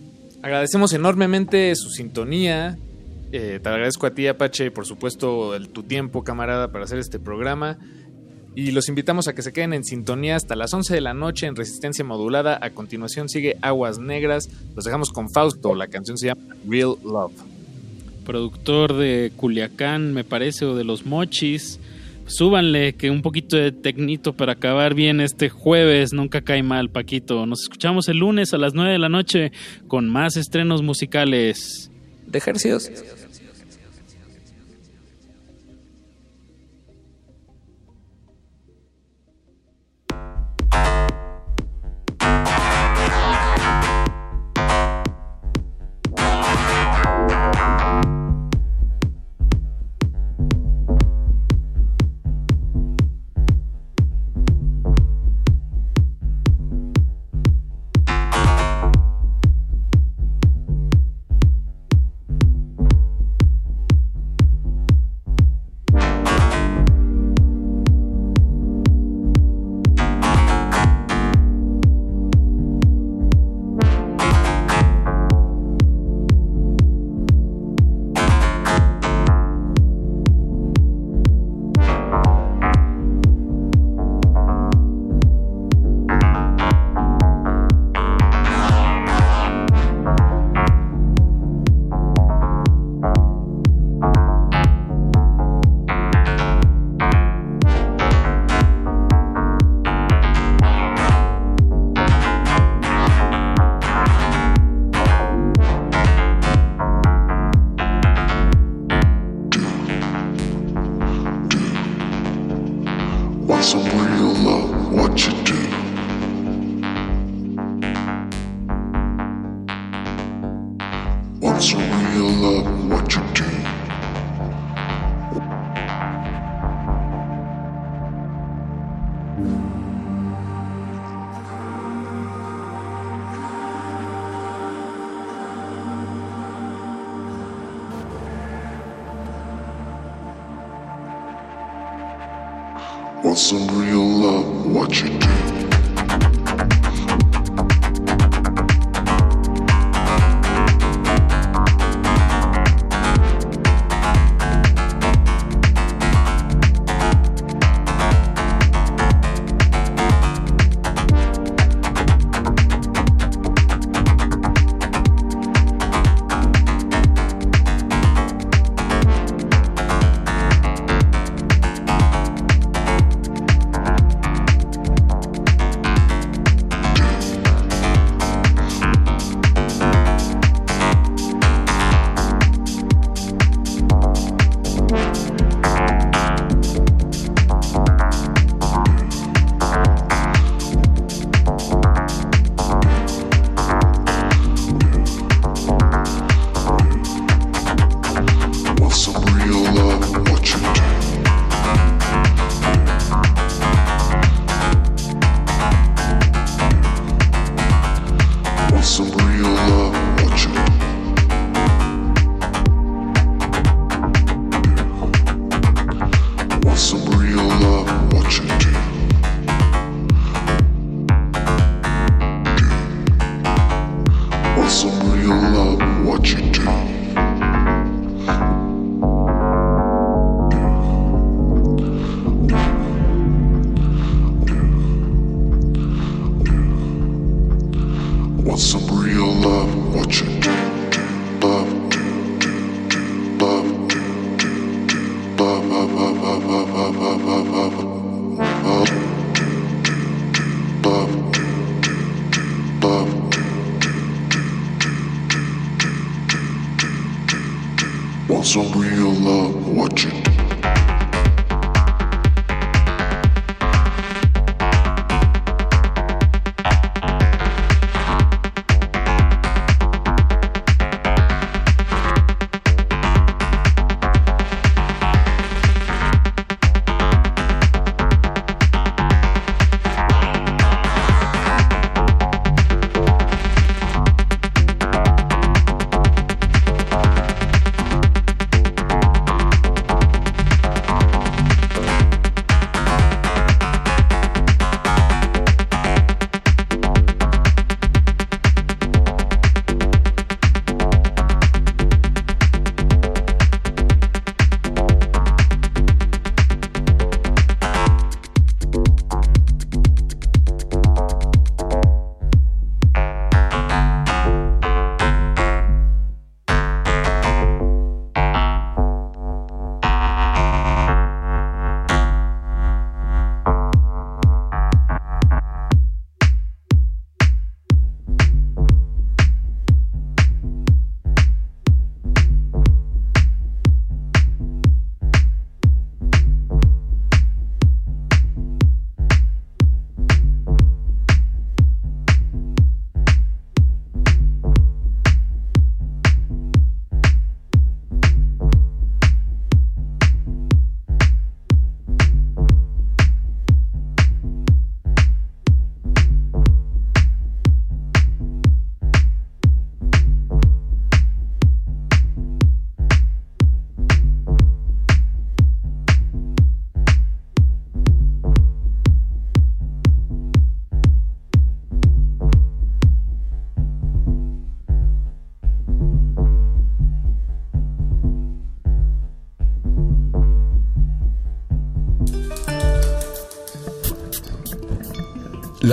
Agradecemos enormemente su sintonía. Eh, te agradezco a ti, Apache, por supuesto, el, tu tiempo, camarada, para hacer este programa. Y los invitamos a que se queden en sintonía hasta las 11 de la noche en Resistencia Modulada. A continuación sigue Aguas Negras. Los dejamos con Fausto. La canción se llama Real Love. Productor de Culiacán, me parece, o de Los Mochis. Súbanle que un poquito de tecnito para acabar bien este jueves. Nunca cae mal, Paquito. Nos escuchamos el lunes a las 9 de la noche con más estrenos musicales. De ejercicios.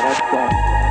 geração.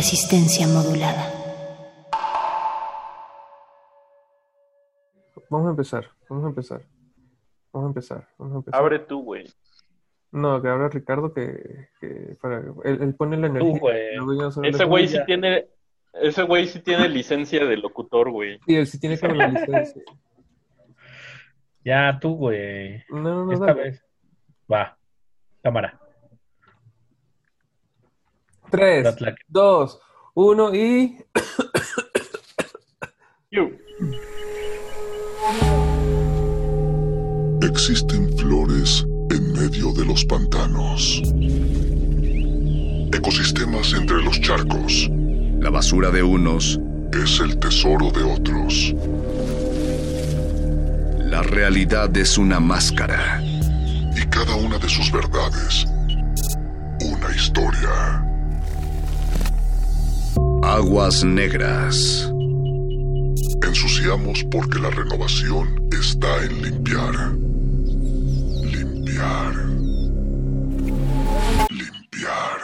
Resistencia modulada. Vamos a empezar, vamos a empezar. Vamos a empezar, vamos a empezar. Abre tú, güey. No, que abra Ricardo que, que para él, él pone la energía. Tú, güey. Ese güey sí tiene, ese güey sí tiene licencia de locutor, güey. Sí, él sí tiene como la licencia. Ya, tú, güey. No, no, Esta dale. vez. Va. Cámara. Tres, That's like- dos, uno y. Existen flores en medio de los pantanos. Ecosistemas entre los charcos. La basura de unos Es el tesoro de otros. La realidad es una máscara. Y cada una de sus verdades, una historia. Aguas negras. Ensuciamos porque la renovación está en limpiar. Limpiar. Limpiar.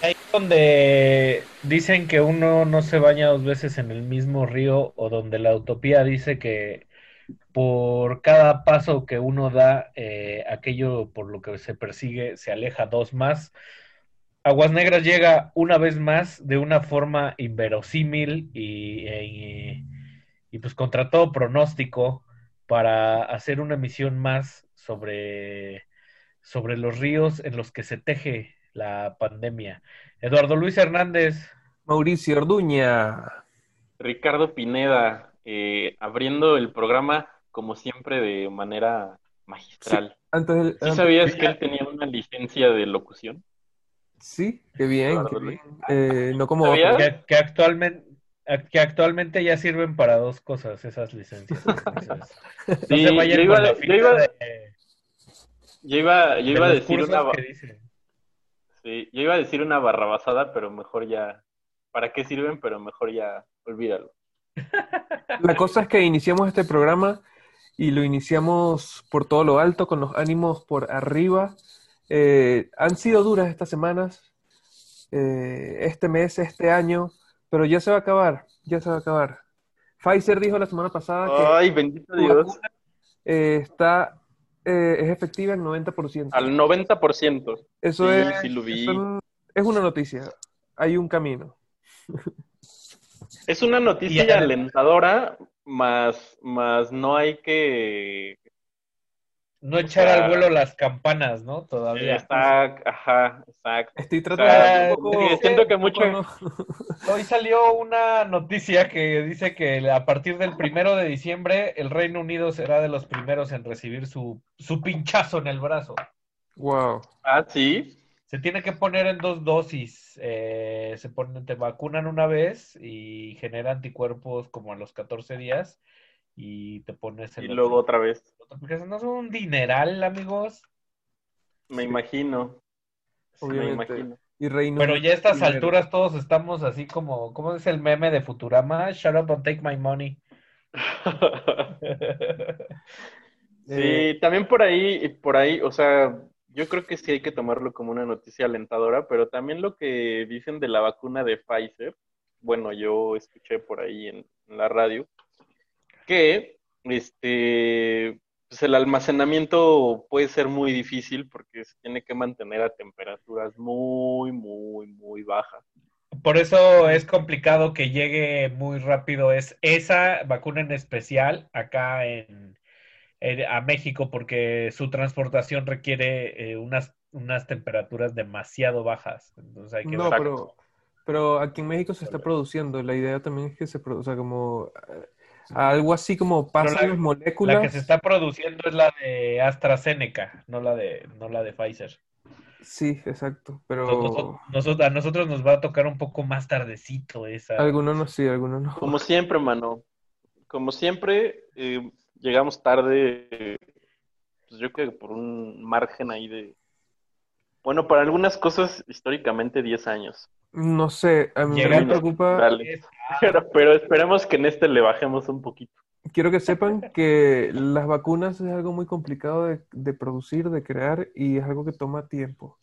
Ahí donde dicen que uno no se baña dos veces en el mismo río o donde la utopía dice que por cada paso que uno da, eh, aquello por lo que se persigue se aleja dos más. Aguas Negras llega una vez más de una forma inverosímil y, y- y, pues contra todo pronóstico para hacer una emisión más sobre, sobre los ríos en los que se teje la pandemia. Eduardo Luis Hernández. Mauricio Orduña. Ricardo Pineda, eh, abriendo el programa, como siempre, de manera magistral. Antes ¿Sí antes- sabías que él tenía una licencia de locución? Sí, qué bien, qué bien. Eh, no como. Que, que actualmente que actualmente ya sirven para dos cosas esas licencias. Entonces, no Sí, se vayan yo iba, con la yo iba- de- yo iba- yo de iba a decir una, sí, yo iba a decir una barrabasada, pero mejor ya, ¿para qué sirven? Pero mejor ya, olvídalo. La cosa es que iniciamos este programa y lo iniciamos por todo lo alto, con los ánimos por arriba. Eh, han sido duras estas semanas, eh, este mes, este año, pero ya se va a acabar, ya se va a acabar. Pfizer dijo la semana pasada que Ay, bendito Dios. vacuna, eh, está, es efectiva en 90%. Al 90%. Eso Sí, es, sí lo vi. son es una noticia. Hay un camino. Es una noticia Y- alentadora, más, más no hay que... No echar sea, al vuelo las campanas, ¿no? Todavía. Está, ajá, exacto. Estoy O tratando sea, de un poco- sí, siento que un mucho... Hoy salió una noticia que dice que a partir del primero de diciembre el Reino Unido será de los primeros en recibir su, su pinchazo en el brazo. Wow. Ah, sí. Se tiene que poner en dos dosis. eh, se ponen, te vacunan una vez y genera anticuerpos como a los 14 días y te pones el Y otro. luego otra vez. Porque no es un dineral, amigos. Me imagino. Sí, me imagino. Y Reino Pero ya a estas primero. alturas todos estamos así como, ¿cómo es el meme de Futurama? Shut up and take my money. Sí, también por ahí, por ahí, o sea, yo creo que sí hay que tomarlo como una noticia alentadora, pero también lo que dicen de la vacuna de Pfizer, bueno, yo escuché por ahí en, la radio, que este, pues el almacenamiento puede ser muy difícil porque se tiene que mantener a temperaturas muy, muy, muy bajas. Por eso es complicado que llegue muy rápido es esa vacuna en especial acá en, en- a México porque su transportación requiere eh, unas unas temperaturas demasiado bajas. Entonces hay que No, ver- pero, pero aquí en México se está produciendo. La idea también es que se produzca como eh, algo así como pasan la- las moléculas. La que se está produciendo es la de AstraZeneca, no la de no la de Pfizer. Sí, exacto. Pero Nosotros, nosotros- a nosotros nos va a tocar un poco más tardecito esa. algunos no, sí, algunos no. Como siempre, mano. Como siempre, eh, llegamos tarde, pues yo creo que por un margen ahí de... Bueno, para algunas cosas, históricamente 10 años. No sé, a mí me preocupa. Dale. Pero, pero esperemos que en este le bajemos un poquito. Quiero que sepan que las vacunas es algo muy complicado de, de producir, de crear y es algo que toma tiempo.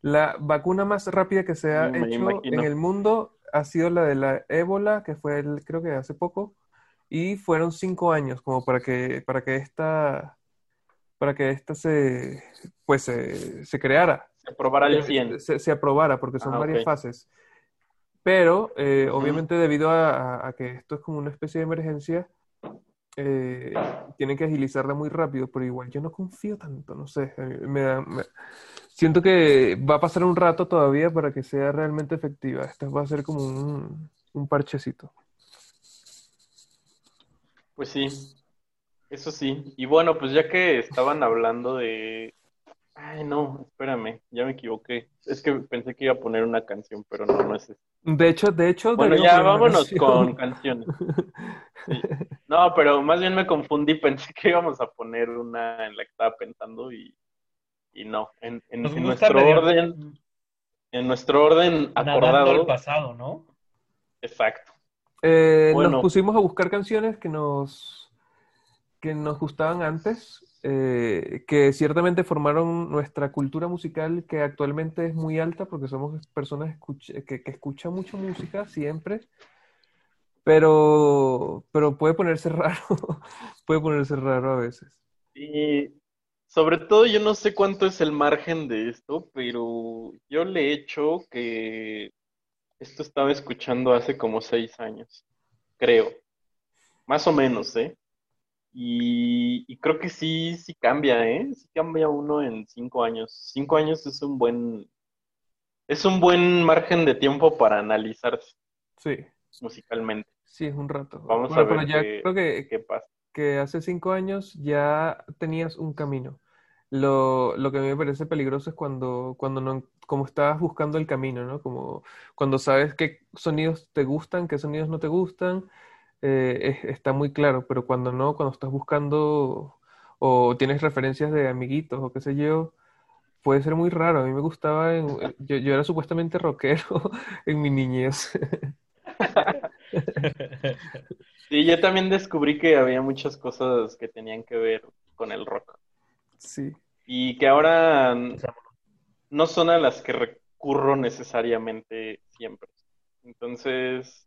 La vacuna más rápida que se ha Me hecho imagino. en el mundo ha sido la de la ébola, que fue el, creo que hace poco, y fueron cinco años como para que, para que esta, para que esta se, pues se, se creara. Se aprobará el Se- 100. Se, se aprobara, porque son Ah, varias fases. Pero, eh, obviamente, debido a, que esto es como una especie de emergencia, eh, tienen que agilizarla muy rápido, pero igual yo no confío tanto, no sé. da- me- siento que va a pasar un rato todavía para que sea realmente efectiva. Esta va a ser como un, un parchecito. Pues sí, eso sí. Y bueno, pues ya que estaban hablando de... Ay, no, espérame, ya me equivoqué. Es que pensé que iba a poner una canción, pero no, no es eso. De hecho, de hecho, Bueno, ya vámonos canción. con canciones. Sí. No, pero más bien me confundí, pensé que íbamos a poner una en la que estaba pensando y, y no. En, en- gusta nuestro medio- orden, en nuestro orden Nadando acordado. al pasado, ¿no? Exacto. Eh, Bueno. nos pusimos a buscar canciones que nos, que nos gustaban antes, eh, que ciertamente formaron nuestra cultura musical, que actualmente es muy alta porque somos personas escuch- que, que escuchan mucho música siempre, pero, pero puede ponerse raro, puede ponerse raro a veces. Y sobre todo yo no sé cuánto es el margen de esto, pero yo le he hecho que esto estaba escuchando hace como seis años, creo. Más o menos, ¿eh? Y, y creo que sí, sí cambia, ¿eh? Sí cambia uno en cinco años. Cinco años es un buen, es un buen margen de tiempo para analizarse Sí, musicalmente. sí, es un rato. Vamos Bueno, a ver pero ya qué- creo que, qué pasa. que hace cinco años ya tenías un camino. Lo, lo que a mí me parece peligroso es cuando, cuando no, como estás buscando el camino, ¿no? Como cuando sabes qué sonidos te gustan, qué sonidos no te gustan, eh, es- está muy claro, pero cuando no, cuando estás buscando o tienes referencias de amiguitos o qué sé yo, puede ser muy raro. A mí me gustaba, en- yo, yo era supuestamente rockero en mi niñez. Sí, yo también descubrí que había muchas cosas que tenían que ver con el rock. Sí. Y que ahora no son a las que recurro necesariamente siempre. Entonces,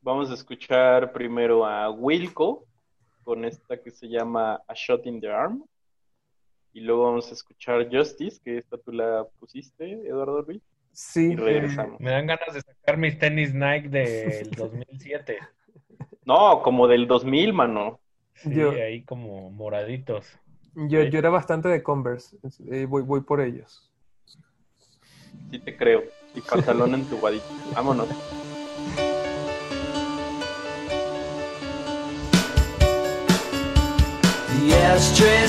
vamos a escuchar primero a Wilco con esta que se llama A Shot in the Arm. Y luego vamos a escuchar Justice, que esta tú la pusiste, Eduardo Ruiz. Sí. Y eh, regresamos. Me dan ganas de sacar mis tenis Nike del 2007. No, como del 2000, mano. Sí, Yo. ahí como moraditos. Yo, yo era bastante de Converse, eh, voy, voy por ellos. Sí te creo, y pantalón entubadito. Vámonos. The ashtray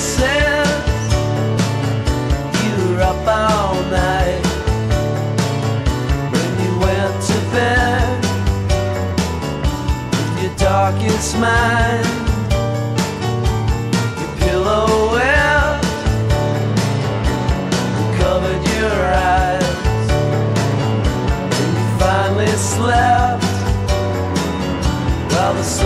when you darkest.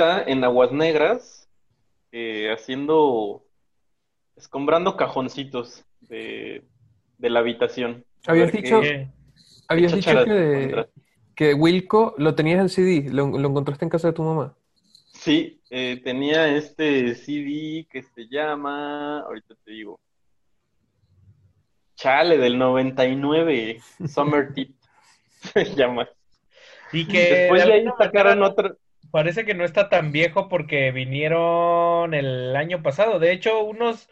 en Aguas Negras, eh, haciendo, escombrando cajoncitos de, de la habitación. Habías dicho, qué- habías qué dicho que, que Wilco lo tenías en CD, lo, lo encontraste en casa de tu mamá. Sí, eh, tenía este CD que se llama, ahorita te digo, Chale, del 99, Summer Tip, se llama. Y que Después de ahí sacaron otro. Parece que no está tan viejo porque vinieron el año pasado. De hecho, unos,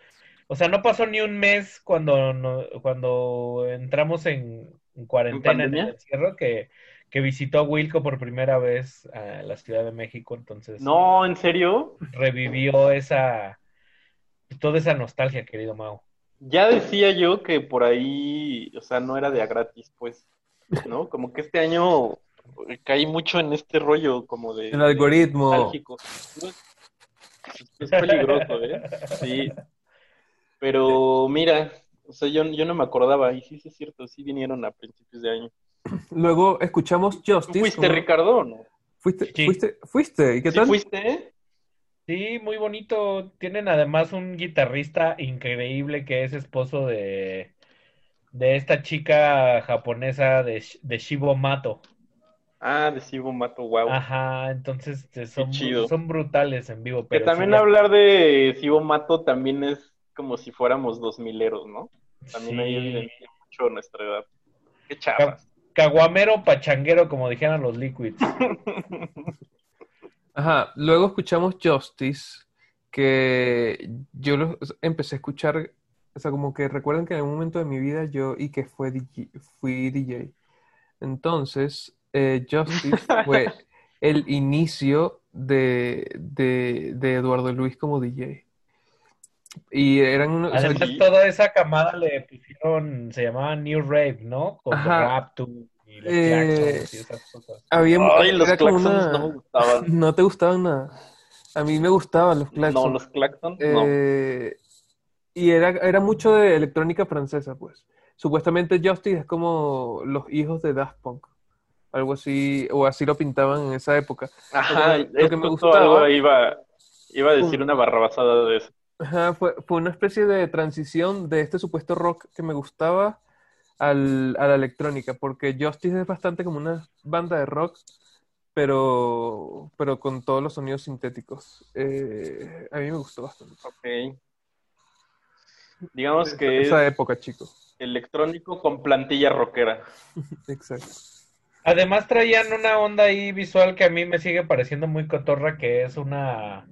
o sea, no pasó ni un mes cuando, no- cuando entramos en, en cuarentena en, el encierro que, que visitó Wilco por primera vez a la Ciudad de México. Entonces No, ¿en serio? revivió esa, toda esa nostalgia, querido Mau. Ya decía yo que por ahí, o sea, no era de a gratis, pues, ¿no? Como que este año caí mucho en este rollo como de... El algoritmo. de nostálgico. Es peligroso, ¿eh? Sí. Pero mira, o sea, yo, yo no me acordaba, y sí, sí es cierto, sí vinieron a principios de año. Luego escuchamos Justice. ¿Tú fuiste, como- Ricardo, o no? ¿Fuiste, fuiste, fuiste? ¿Y qué ¿Sí tal? fuiste? Sí, muy bonito. Tienen además un guitarrista increíble que es esposo de, de esta chica japonesa de, de Shibo Mato. Ah, de Sibo Mato, wow. Ajá, entonces eh, son, chido. son brutales en vivo. Que Pero también sí, ya- hablar de Sibo Mato también es como si fuéramos dos mileros, ¿no? También ahí Sí. evidencia mucho nuestra edad. Qué chavas. Caguamero pachanguero, como dijeran los Liquids. Ajá, luego escuchamos Justice, que yo lo empecé a escuchar, o sea, como que recuerden que en algún momento de mi vida yo y que fue DJ, fui DJ. Entonces, eh, Justice fue el inicio de, de, de Eduardo Luis como DJ. Y eran unos, o sea, Además, toda esa camada le pusieron, se llamaba New Rave, ¿no? Con Ajá. Rapture y los Eh, Claxons y esas cosas. había, Ay, los era como claxons una- no me gustaban. ¿No te gustaban nada? A mí me gustaban los Claxon. No, los Claxon, no. Eh, Y era, era mucho de electrónica francesa, pues. Supuestamente Justice es como los hijos de Daft Punk. Algo así, o así lo pintaban en esa época. Ajá, Lo que- lo que me gustaba- algo iba, iba a decir una barrabasada de eso. Ajá, fue, fue una especie de transición de este supuesto rock que me gustaba al, a la electrónica, porque Justice es bastante como una banda de rock, pero, pero con todos los sonidos sintéticos. Eh, a mí me gustó bastante. Ok. Digamos que Esa es época, chicos. electrónico con plantilla rockera. Exacto. Además traían una onda ahí visual que a mí me sigue pareciendo muy cotorra, que es una,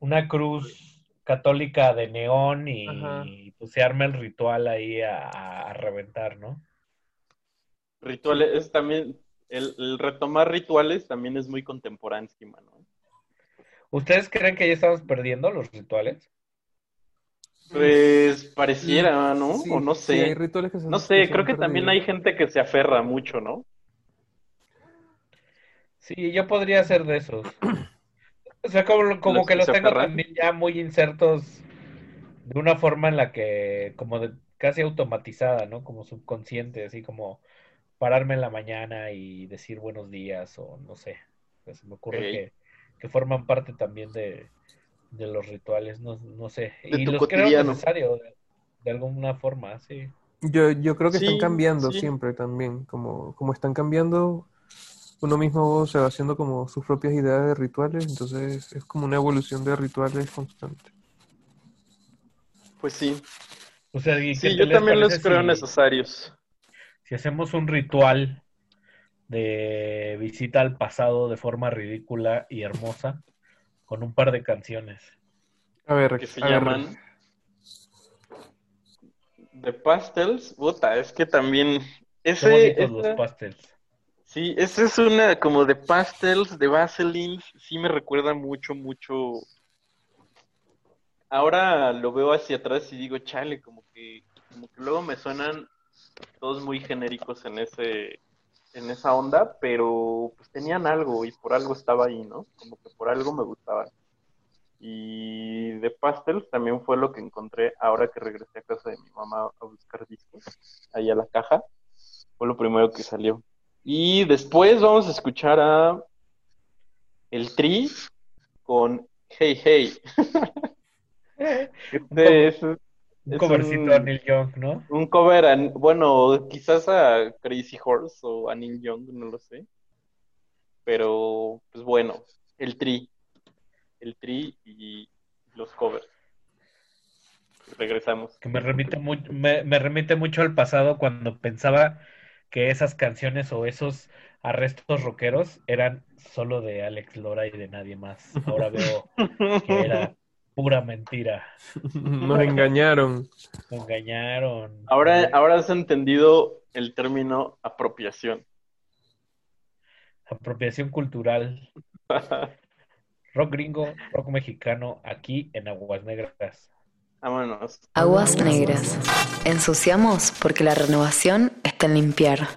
una cruz católica de neón y pues se arma el ritual ahí a, a- a reventar, ¿no? Rituales, es también, el, el retomar rituales también es muy contemporáneo, mano. ¿Ustedes creen que ya estamos perdiendo los rituales? Pues pareciera, ¿no? Sí, o no sí, sé. hay rituales que se- no que sé, creo que también hay gente que se aferra mucho, ¿no? Sí, yo podría ser de esos. O sea, como, como ¿Los que los tengo también ya muy insertos de una forma en la que, como de, casi automatizada, ¿no? Como subconsciente, así como pararme en la mañana y decir buenos días o no sé. Pues se me ocurre que, que forman parte también de, de los rituales, no, no sé. De y tu los creo cotidiano. necesario de, de alguna forma, sí. Yo, yo creo que Sí, están cambiando sí. siempre también, como, como están cambiando, uno mismo se va haciendo como sus propias ideas de rituales, entonces es como una evolución de rituales constante. Pues sí. O sea, ¿y qué Sí, yo también los creo si- necesarios. Si hacemos un ritual de visita al pasado de forma ridícula y hermosa, con un par de canciones. A ver, que se ver, llaman The Pastels. Puta, es que también Qué ese, bonitos los pastels. Sí, esa es una como de Pastels, de Vaseline, sí me recuerda mucho, mucho. Ahora lo veo hacia atrás y digo, chale, como que, como que luego me suenan todos muy genéricos en ese, en esa onda, pero pues tenían algo y por algo estaba ahí, ¿no? Como que por algo me gustaban. Y de Pastels también fue lo que encontré ahora que regresé a casa de mi mamá a buscar discos, ahí a la caja. Fue lo primero que salió. Y después vamos a escuchar a El Tri con Hey Hey. Este es, Un es covercito un- a Neil Young, ¿no? un cover, a- bueno, quizás a Crazy Horse o a Neil Young, no lo sé. Pero, pues bueno, el tri. El tri y los covers. Regresamos. Que me remite, me, me remite mucho al pasado cuando pensaba que esas canciones o esos arrestos rockeros eran solo de Alex Lora y de nadie más. Ahora veo que era pura mentira. nos engañaron. Me engañaron. Ahora, ahora has entendido el término apropiación. Apropiación cultural. Rock gringo, rock mexicano, aquí en Aguas Negras. Vámonos. Aguas negras. Ensuciamos porque la renovación en limpiar.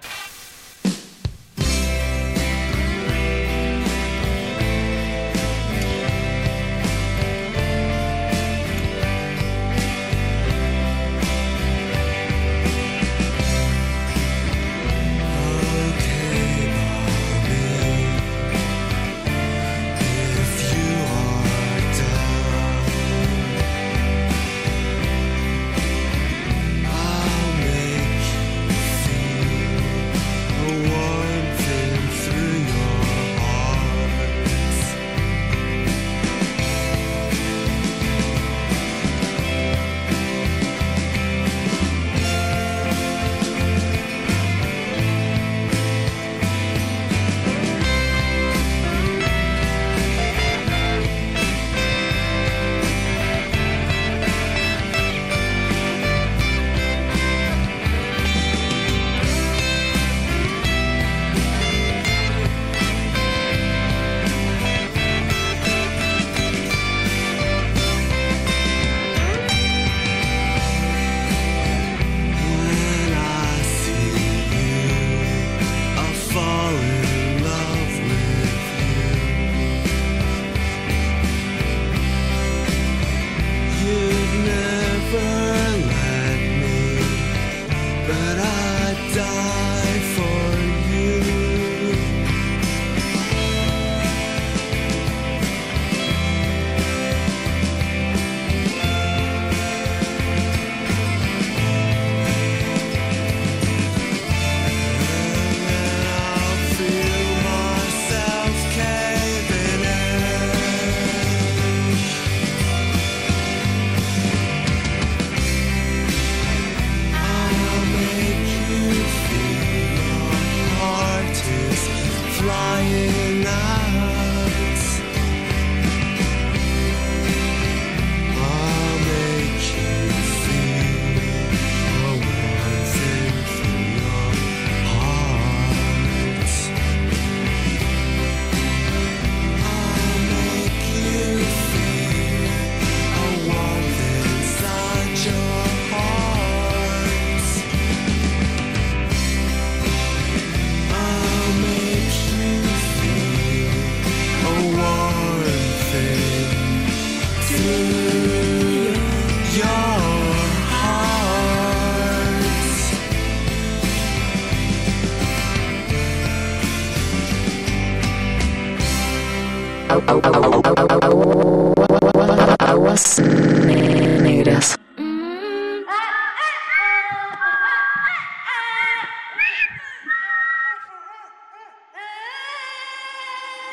Aguas negras.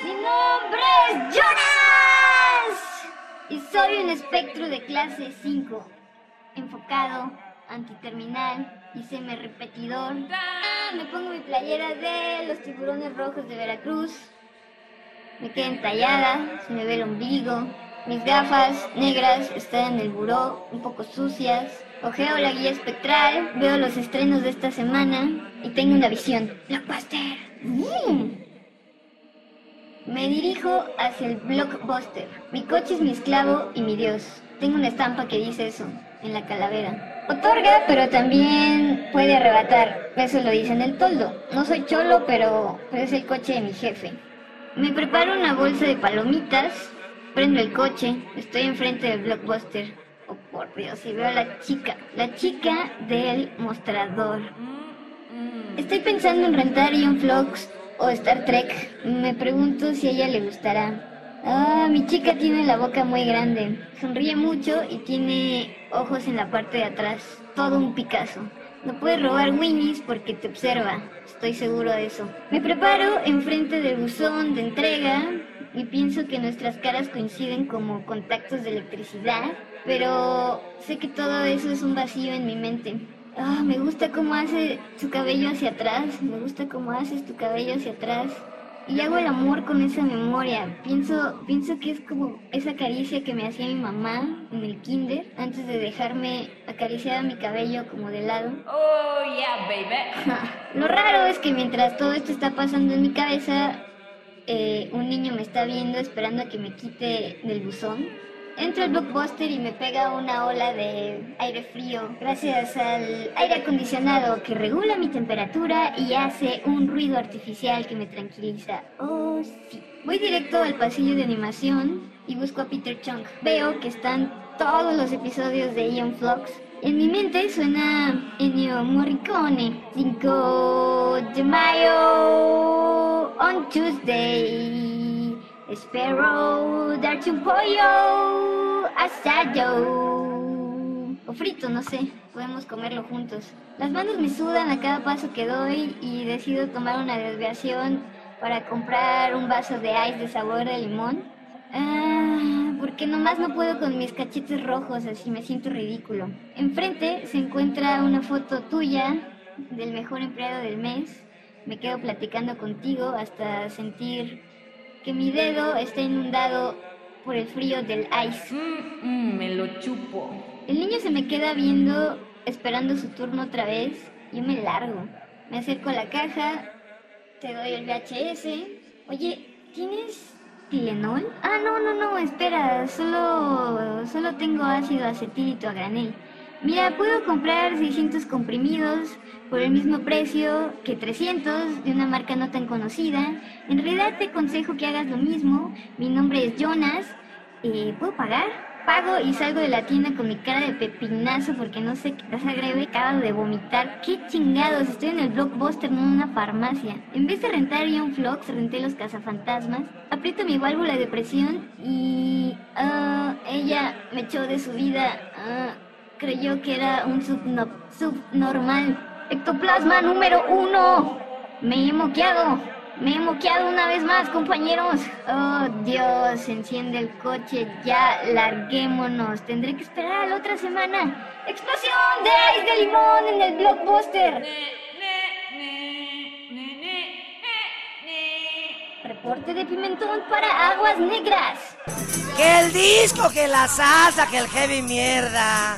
Mi nombre es Jonas y soy un espectro de clase 5, enfocado, antiterminal y semi-repetidor. Me pongo mi playera de los tiburones rojos de Veracruz, me queda entallada, se me ve el ombligo, mis gafas negras están en el buró, un poco sucias. Ojeo la guía espectral, veo los estrenos de esta semana y tengo una visión. Blockbuster. Mm. Me dirijo hacia el blockbuster. Mi coche es mi esclavo y mi dios. Tengo una estampa que dice eso, en la calavera. Otorga, pero también puede arrebatar. Eso lo dice en el toldo. No soy cholo, pero es el coche de mi jefe. Me preparo una bolsa de palomitas, prendo el coche, estoy enfrente del blockbuster. Oh, por Dios, y veo a la chica, la chica del mostrador. Estoy pensando en rentar Ion Flux o Star Trek. Me pregunto si a ella le gustará. Ah, mi chica tiene la boca muy grande. Sonríe mucho y tiene ojos en la parte de atrás. Todo un Picasso. No puedes robar Winnie's porque te observa. Estoy seguro de eso. Me preparo enfrente del buzón de entrega y pienso que nuestras caras coinciden como contactos de electricidad, pero sé que todo eso es un vacío en mi mente. Ah, me gusta cómo hace su cabello hacia atrás, me gusta cómo haces tu cabello hacia atrás. Y hago el amor con esa memoria. Pienso, pienso que es como esa caricia que me hacía mi mamá en el kinder antes de dejarme acariciar mi cabello como de lado. Oh, yeah, baby. Lo raro es que mientras todo esto está pasando en mi cabeza, eh, un niño me está viendo esperando a que me quite del buzón. Entro al blockbuster y me pega una ola de aire frío gracias al aire acondicionado que regula mi temperatura y hace un ruido artificial que me tranquiliza. Oh, sí. Voy directo al pasillo de animación y busco a Peter Chung. Veo que están todos los episodios de Ian Flux. En mi mente suena Ennio Morricone. 5 de mayo on Tuesday. Sparrow, darte un pollo asado. O frito, no sé. Podemos comerlo juntos. Las manos me sudan a cada paso que doy y decido tomar una desviación para comprar un vaso de ice de sabor de limón. Ah, porque nomás no puedo con mis cachetes rojos, así me siento ridículo. Enfrente se encuentra una foto tuya del mejor empleado del mes. Me quedo platicando contigo hasta sentir que mi dedo está inundado por el frío del ice. Mm, me lo chupo. El niño se me queda viendo, esperando su turno otra vez. Yo me largo. Me acerco a la caja, te doy el VHS. Oye, ¿tienes Tilenol? Ah, no, no, no, espera, solo, solo tengo ácido acetílico a granel. Mira, puedo comprar 600 comprimidos por el mismo precio que 300 de una marca no tan conocida. En realidad te aconsejo que hagas lo mismo. Mi nombre es Jonas. Eh, ¿Puedo pagar? Pago y salgo de la tienda con mi cara de pepinazo porque no sé qué pasa grave, acabo de vomitar. ¡Qué chingados! Estoy en el blockbuster, no en una farmacia. En vez de rentar Ion Flux, renté los cazafantasmas. Aprieto mi válvula de presión y... ah, ella me echó de su vida. Ah, creyó que era un subno- subnormal. Ectoplasma número uno. Me he moqueado. Me he moqueado una vez más, compañeros. Oh, Dios, enciende el coche. Ya, larguémonos. Tendré que esperar a la otra semana. ¡Explosión de ice de limón en el blockbuster! Reporte de pimentón para aguas negras. Que el disco, que la salsa, que el heavy mierda.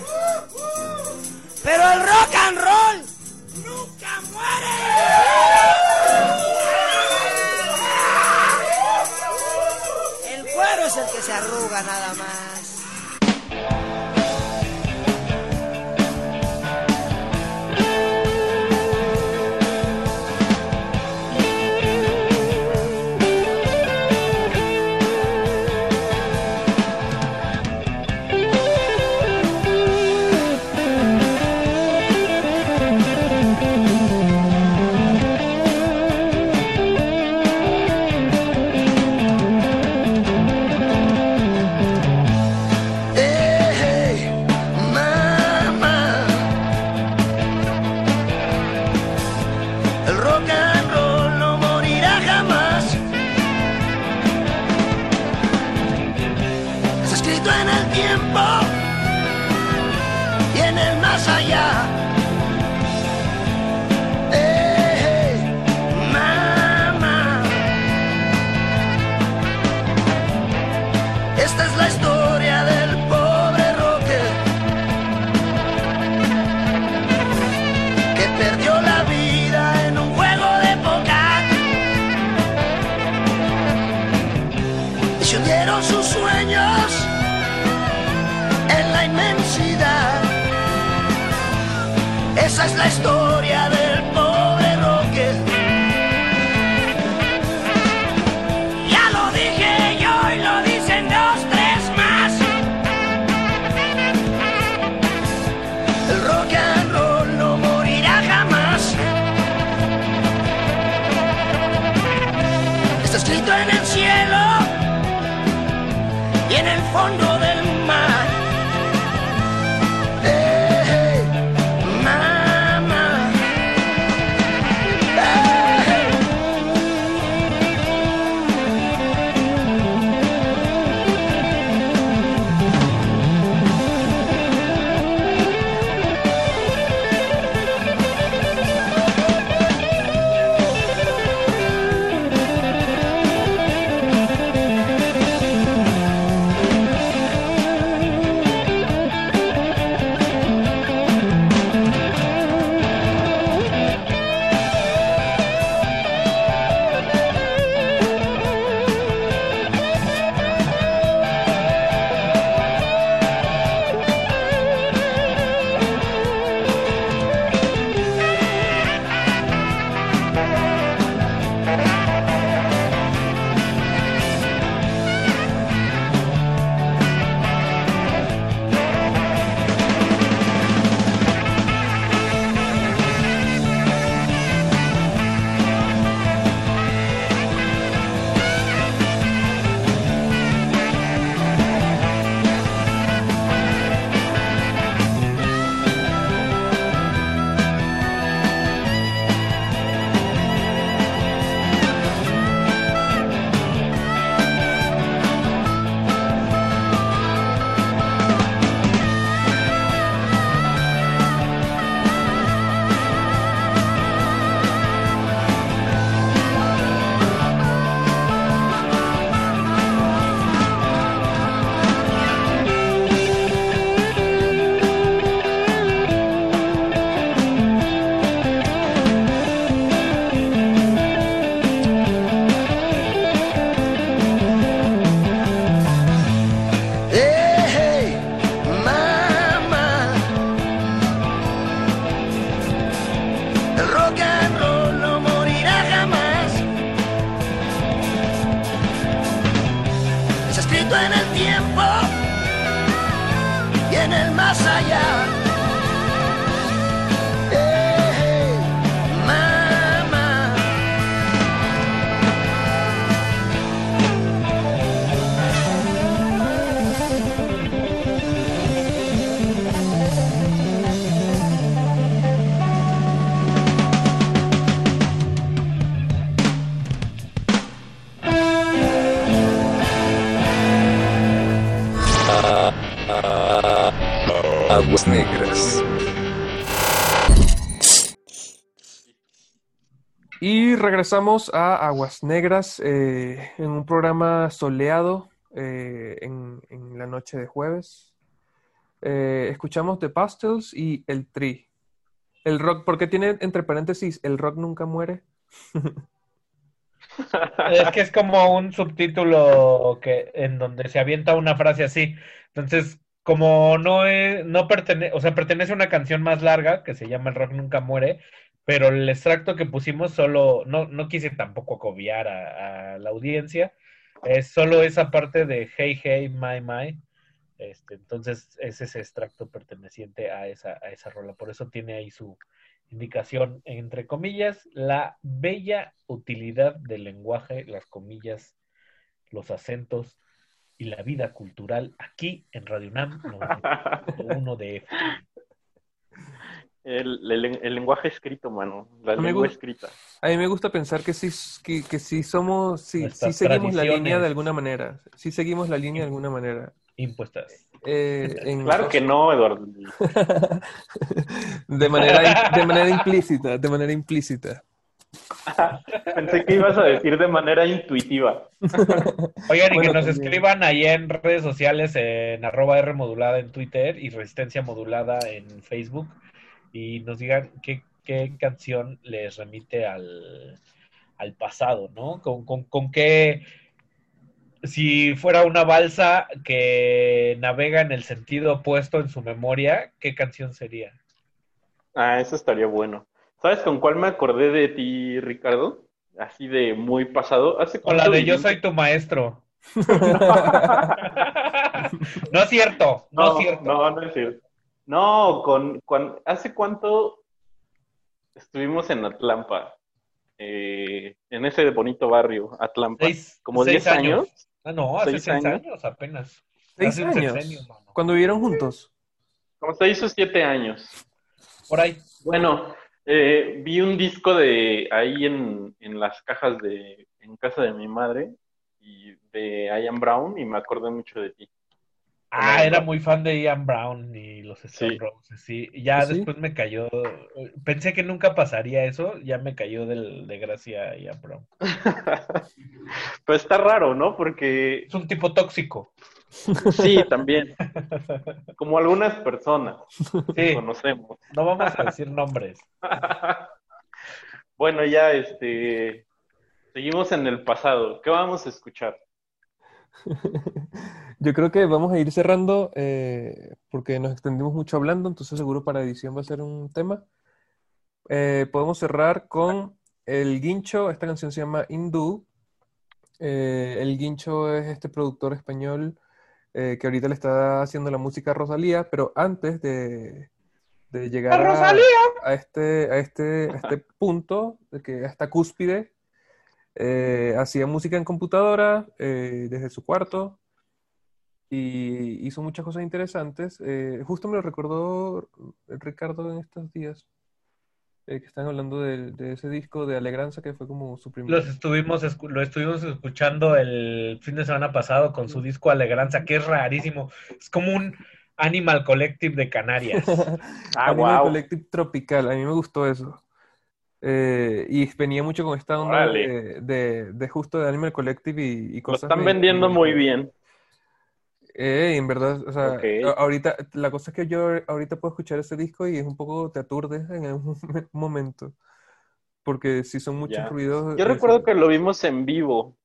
Pero el rock and roll El cuero es el que se arruga nada más. el rocker. Regresamos a Aguas Negras eh, en un programa soleado eh, en, la noche de jueves. Eh, escuchamos The Pastels y El Tri. El rock, porque tiene entre paréntesis, el rock nunca muere. Es que es como un subtítulo que en donde se avienta una frase así. Entonces, como no es, no pertenece, o sea, pertenece a una canción más larga que se llama El rock nunca muere, pero el extracto que pusimos solo, no, no quise tampoco acobiar a, a la audiencia, es solo esa parte de Hey Hey My My. Este, entonces es ese extracto perteneciente a esa, a esa rola. Por eso tiene ahí su indicación, entre comillas, la bella utilidad del lenguaje, las comillas, los acentos y la vida cultural aquí en Radio UNAM 91 de F. El, el- el lenguaje escrito, mano. La A mí me lengua gu- escrita. A mí me gusta pensar que sí, que, que sí somos, sí, sí seguimos la línea de alguna manera. Sí seguimos la línea de alguna manera. Impuestas. eh, en- Claro que no, Eduardo. de manera, de manera implícita, de manera implícita. Pensé que ibas a decir de manera intuitiva. Oigan, y Bueno, que nos también. escriban ahí en redes sociales, en arroba R modulada en Twitter y Resistencia modulada en Facebook, y nos digan qué, qué canción les remite al, al pasado, ¿no? Con, con, con qué, si fuera una balsa que navega en el sentido opuesto en su memoria, ¿qué canción sería? Ah, eso estaría bueno. ¿Sabes con cuál me acordé de ti, Ricardo? Así de muy pasado. ¿Hace Con la de Yo soy tu maestro. no es cierto, no, es cierto. No, no es cierto. No, con, con- ¿hace cuánto estuvimos en Atlampa? Eh, en ese bonito barrio, Atlampa. Seis- Como seis 10 años. Ah, no, hace ¿Seis seis, años? años? apenas. ¿Seis Hace un años? sexenio, mano. Cuando vivieron juntos. Como 6 o 7 años. Por ahí. Bueno, eh, vi un disco de ahí en, en las cajas de, en casa de mi madre, y de Ian Brown, y me acordé mucho de ti. Ah, era muy fan de Ian Brown y los Stone Sí. Roses, sí. Ya ¿Sí? después me cayó. Pensé que nunca pasaría eso, ya me cayó del, de gracia Ian Brown. Pero está raro, ¿no? Porque Es un tipo tóxico. sí, también. Como algunas personas que Sí, conocemos. no vamos a decir nombres. Bueno, ya este seguimos en el pasado. ¿Qué vamos a escuchar? Yo creo que vamos a ir cerrando eh, porque nos extendimos mucho hablando, entonces seguro para edición va a ser un tema. Eh, podemos cerrar con El Guincho, esta canción se llama Hindú. Eh, el Guincho es este productor español eh, que ahorita le está haciendo la música a Rosalía, pero antes de, de llegar a, a este, a este, a este punto, de que a esta cúspide, eh, hacía música en computadora eh, desde su cuarto y hizo muchas cosas interesantes. Eh, justo me lo recordó Ricardo en estos días, eh, que están hablando de, de ese disco de Alegranza que fue como su primer... Los estuvimos, escu- lo estuvimos escuchando el fin de semana pasado con su disco Alegranza, que es rarísimo. Es como un Animal Collective de Canarias. Ah, Animal wow. Collective Tropical, a mí me gustó eso. Eh, y venía mucho con esta onda de, de- de justo de Animal Collective y, y Lo cosas están de- vendiendo muy bien. Eh, en verdad, o sea, ahorita, la cosa es que yo ahorita puedo escuchar ese disco y es un poco, te aturdes en algún momento, porque si son muchos Ya. ruidos. Yo recuerdo que lo vimos en vivo.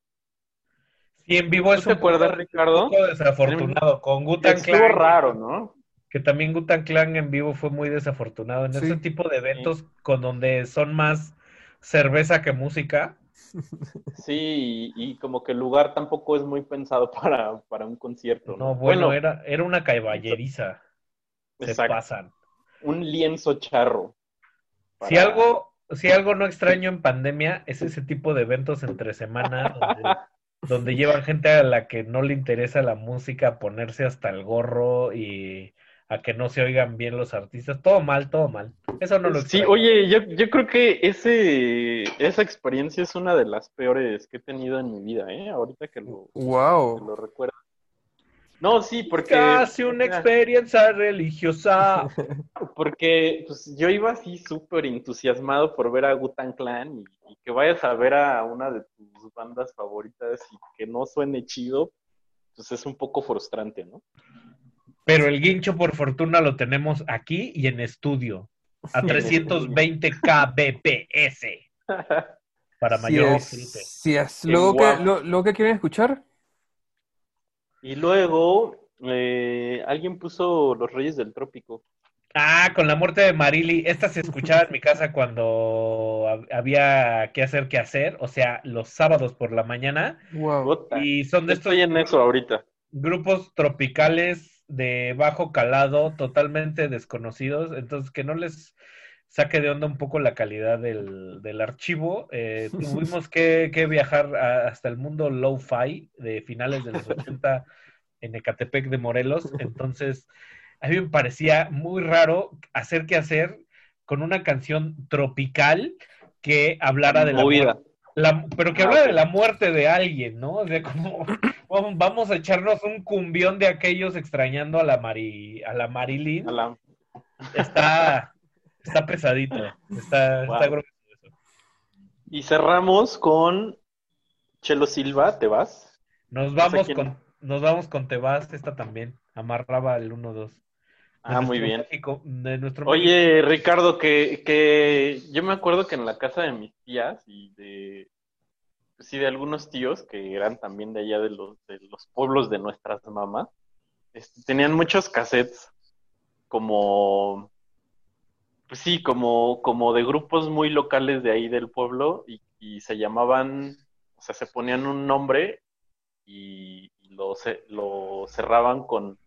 Sí, en vivo es ¿Tú te un poco- acuerdas, Ricardo? un poco desafortunado. Con Gutan Estuvo Clan, raro, ¿no? que también Gutan Clan en vivo fue muy desafortunado. En Sí. ese tipo de eventos con donde son más cerveza que música. Sí, y, y como que el lugar tampoco es muy pensado para, para un concierto, ¿no? No, bueno, era, era una caballeriza. Se pasan. un lienzo charro. Si algo, si algo no extraño en pandemia es ese tipo de eventos entre semana donde, donde llevan gente a la que no le interesa la música a ponerse hasta el gorro y a que no se oigan bien los artistas. Todo mal, todo mal. Eso no lo Sí, extraño. oye, yo, yo creo que ese, esa experiencia es una de las peores que he tenido en mi vida, ¿eh? Ahorita que lo, que Wow. lo recuerdo. No, sí, porque... Casi una experiencia religiosa. Porque pues, yo iba así súper entusiasmado por ver a Gutan Clan y, y que vayas a ver a una de tus bandas favoritas y que no suene chido, pues es un poco frustrante, ¿no? Pero el guincho, por fortuna, lo tenemos aquí y en estudio. A 320 kbps. Para mayor es, disfrute. si es. Qué Luego que, lo, luego que quieren escuchar, Y luego eh, alguien puso Los Reyes del Trópico. Ah, con la muerte de Marily. Esta se escuchaba en mi casa cuando hab- había que hacer que hacer, o sea, los sábados por la mañana. wow. Y son de estos Estoy en eso ahorita. grupos tropicales de bajo calado, totalmente desconocidos, entonces que no les saque de onda un poco la calidad del, del archivo. Eh, tuvimos que, que viajar a- hasta el mundo low-fi de finales de los 80 en Ecatepec de Morelos, entonces a mí me parecía muy raro hacer que hacer con una canción tropical que hablara del amor, Movida. La- pero que habla de la muerte de alguien, ¿no? O sea, como vamos- a echarnos un cumbión de aquellos extrañando a la Mari, a la Marilyn. Está, está pesadito. Está, Wow. está grueso. Y cerramos con Chelo Silva, ¿te vas? Nos No sé vamos con, nos vamos con Tebas, esta también. Amarraba el 1-2. Ah, muy bien. México- de nuestro Oye, Ricardo, que, que yo me acuerdo que en la casa de mis tías y de, pues sí, de algunos tíos que eran también de allá de los, de los pueblos de nuestras mamás, este, tenían muchos cassettes como, pues sí, como, como de grupos muy locales de ahí del pueblo y, y se llamaban, o sea, se ponían un nombre y, y lo, ce- lo cerraban con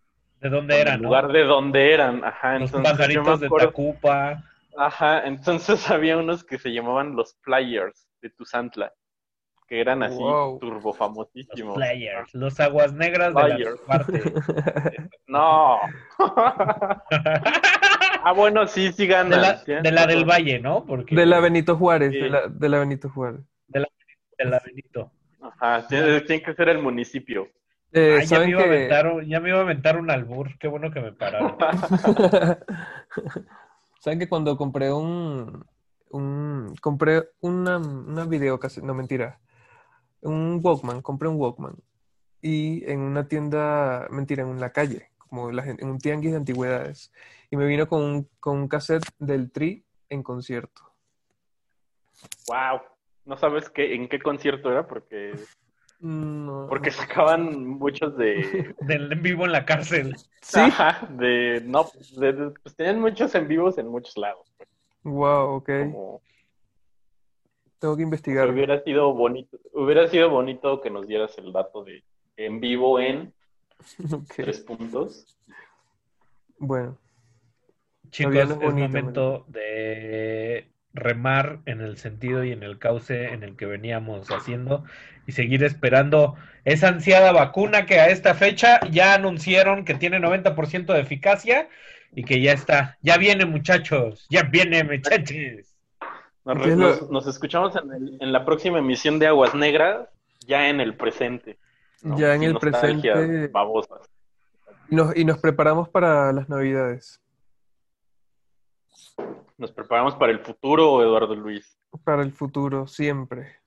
¿De dónde eran? el no? lugar de donde eran, ajá, Los entonces pajaritos de Tacupa. Ajá, entonces había unos que se llamaban los Players de Tuzantla, que eran así Wow. turbo famosísimos. Players, los aguas negras de la Players. parte. No. ah, bueno, sí, sí De ganan. la, ¿sí? de la del Valle, ¿no? Porque De la Benito Juárez, Sí. de, la, de la Benito Juárez. de la, de la Benito. Ajá, tiene, tiene que ser el municipio. Eh, Ay, ya, me ¿saben iba a que- aventar, un- ya me iba a aventar un albur. Qué bueno que me pararon. ¿Saben que cuando compré un, un compré una, una videocassette, no mentira, un Walkman, compré un Walkman y en una tienda, mentira, en la calle, como la gente, en un tianguis de antigüedades y me vino con un, con un cassette del Tri en concierto. Wow. No sabes qué, en qué concierto era porque No. porque sacaban muchos de Del en vivo en la cárcel. Ajá, de no, de- de- pues tenían muchos en vivos en muchos lados. Wow, ok. Como- Tengo que investigar. Hubiera sido bonito, hubiera sido bonito que nos dieras el dato de en vivo en Ok. tres puntos. Bueno. Chicos, no es bonito, momento de remar en el sentido y en el cauce en el que veníamos haciendo y seguir esperando esa ansiada vacuna que a esta fecha ya anunciaron que tiene 90% de eficacia y que ya está. Ya viene, muchachos. Ya viene, muchachos. Nos, ¿Qué es nos- lo- nos escuchamos en, el- en la próxima emisión de Aguas Negras, ya en el presente. ¿no? Ya en Sin el presente. babosas. Y nos, y nos preparamos para las navidades. Nos preparamos para el futuro, Eduardo Luis. Para el futuro, siempre.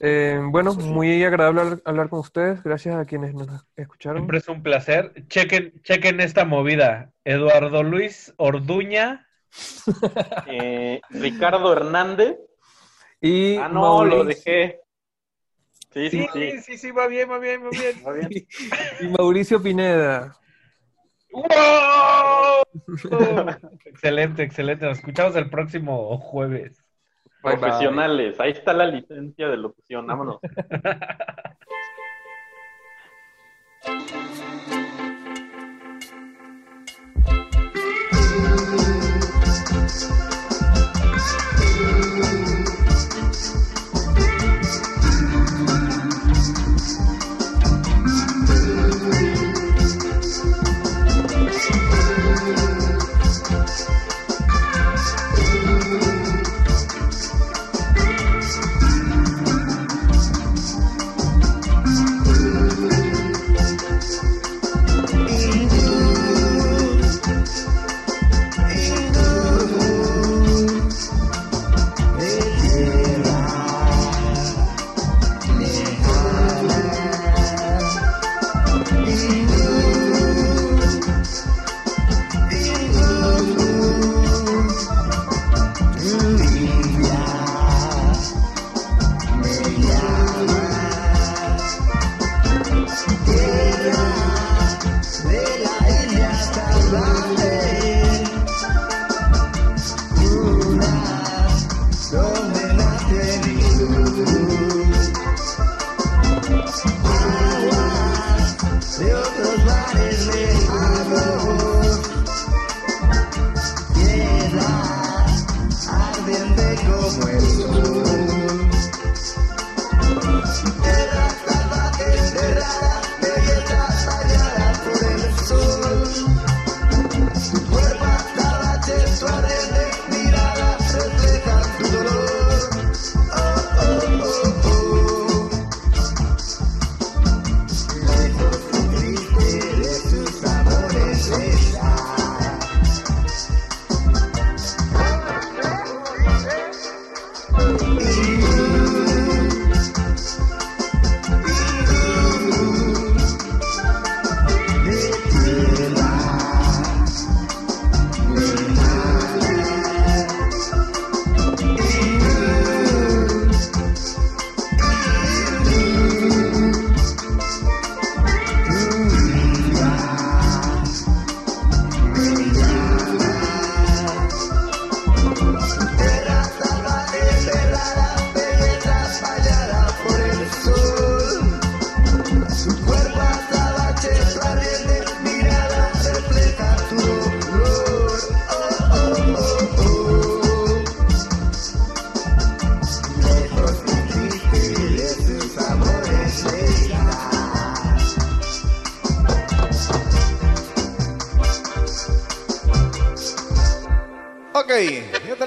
Eh, bueno, muy agradable hablar, hablar con ustedes. Gracias a quienes nos escucharon. Siempre es un placer. Chequen, chequen esta movida. Eduardo Luis Orduña. Eh, Ricardo Hernández. Y Ah, no, lo dejé. Sí, sí, sí. sí, sí, va bien, va bien, va bien. Va bien. y Mauricio Pineda. ¡Wow! excelente, excelente. Nos escuchamos el próximo jueves. Bye, bye. Profesionales. Ahí está la licencia de locución. Vámonos.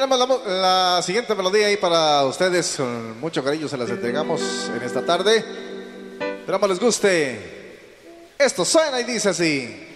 tenemos la, siguiente melodía ahí para ustedes. Con mucho cariño se las entregamos en esta tarde. Esperamos les guste. Esto suena y dice así.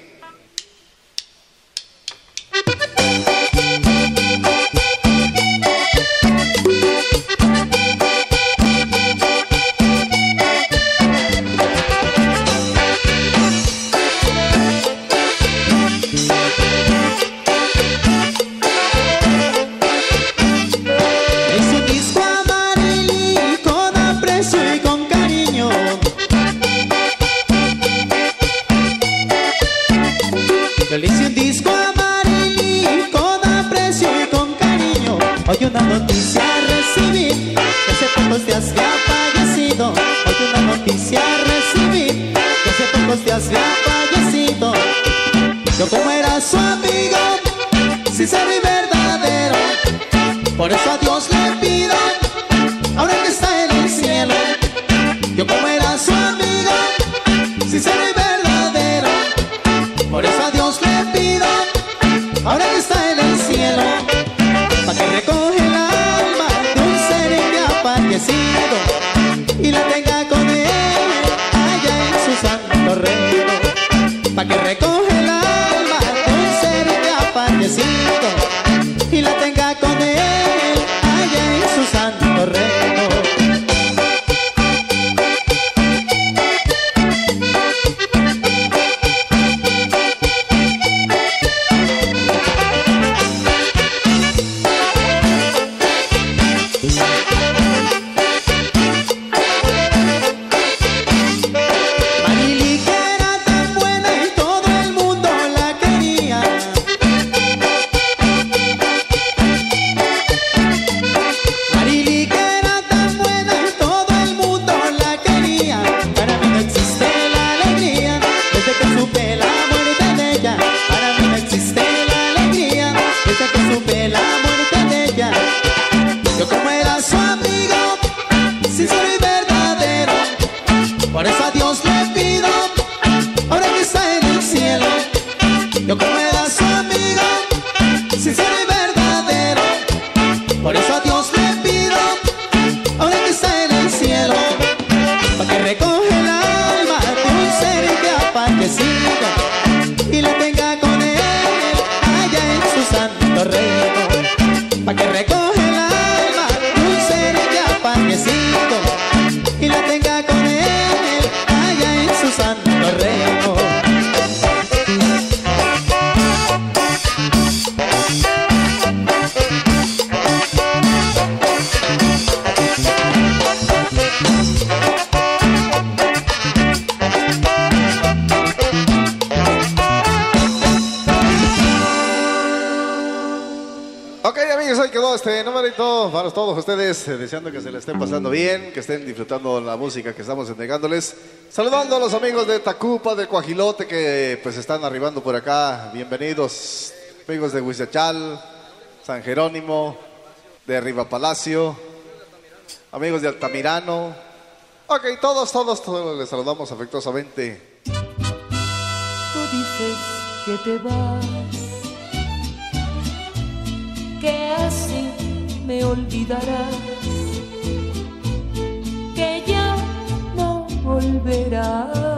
digas Rafaelcito Yo como era su amigo, sin ser mi verdadero. Por eso a Dios le estén disfrutando la música que estamos entregándoles. Saludando a los amigos de Tacupa, de Coajilote, que pues están arribando por acá. Bienvenidos, amigos de Huizachal, San Jerónimo, de Riva Palacio, amigos de Altamirano. Ok, todos, todos, todos les saludamos afectuosamente. Tú dices que te vas, que así me olvidarás volverá.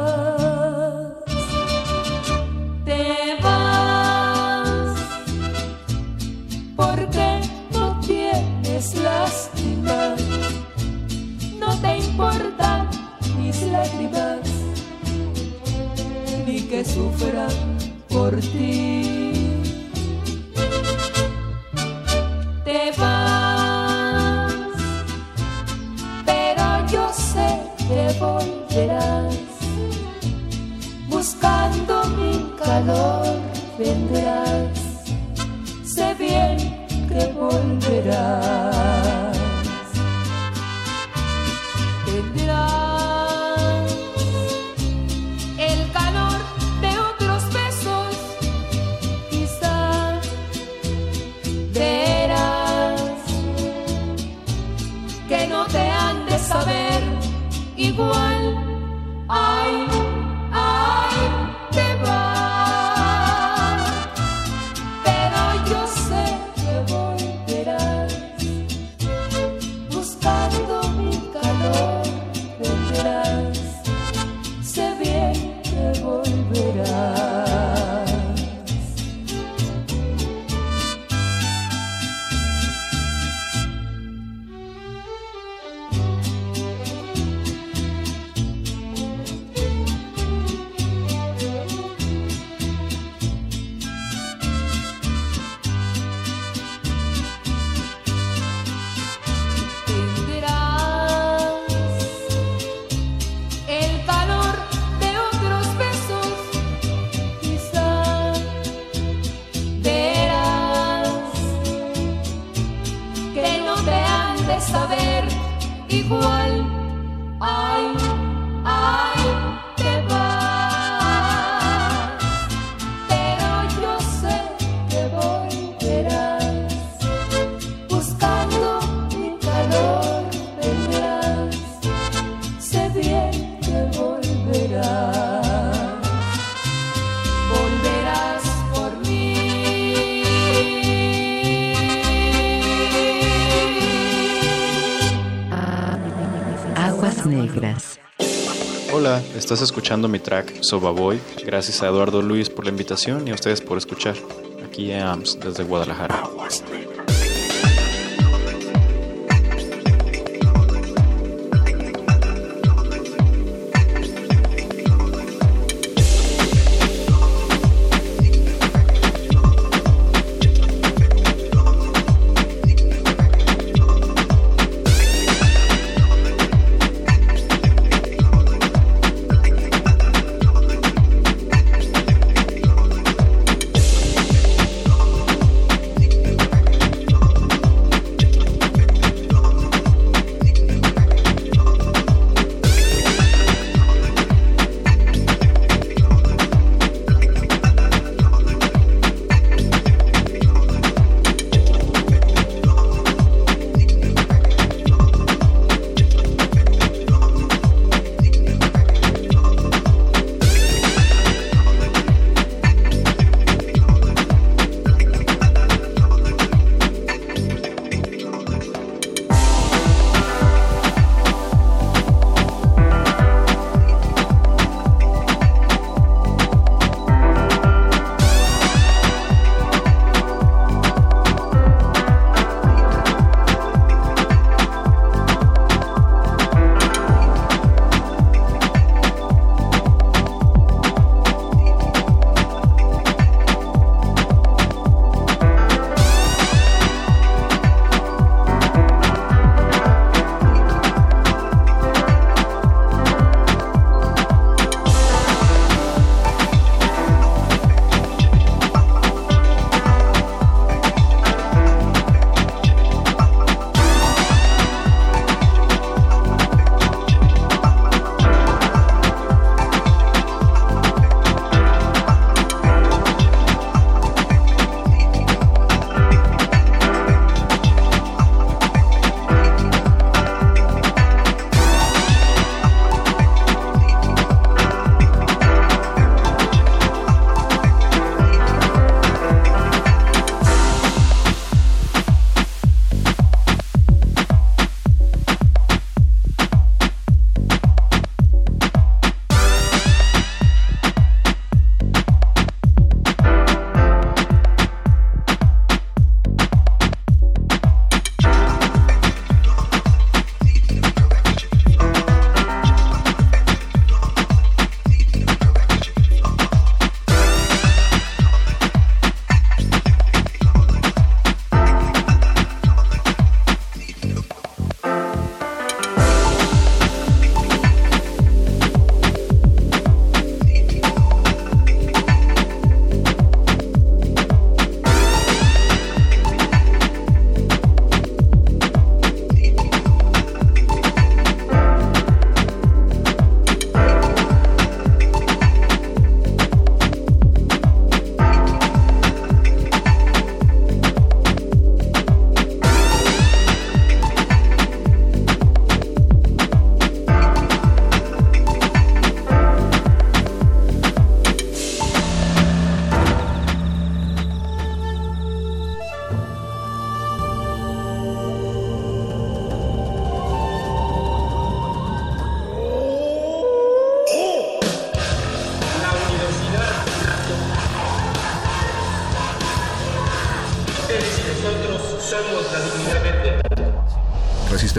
Estás escuchando mi track Soba Boy. Gracias a Eduardo Luis por la invitación y a ustedes por escuchar. Aquí en AMS desde Guadalajara.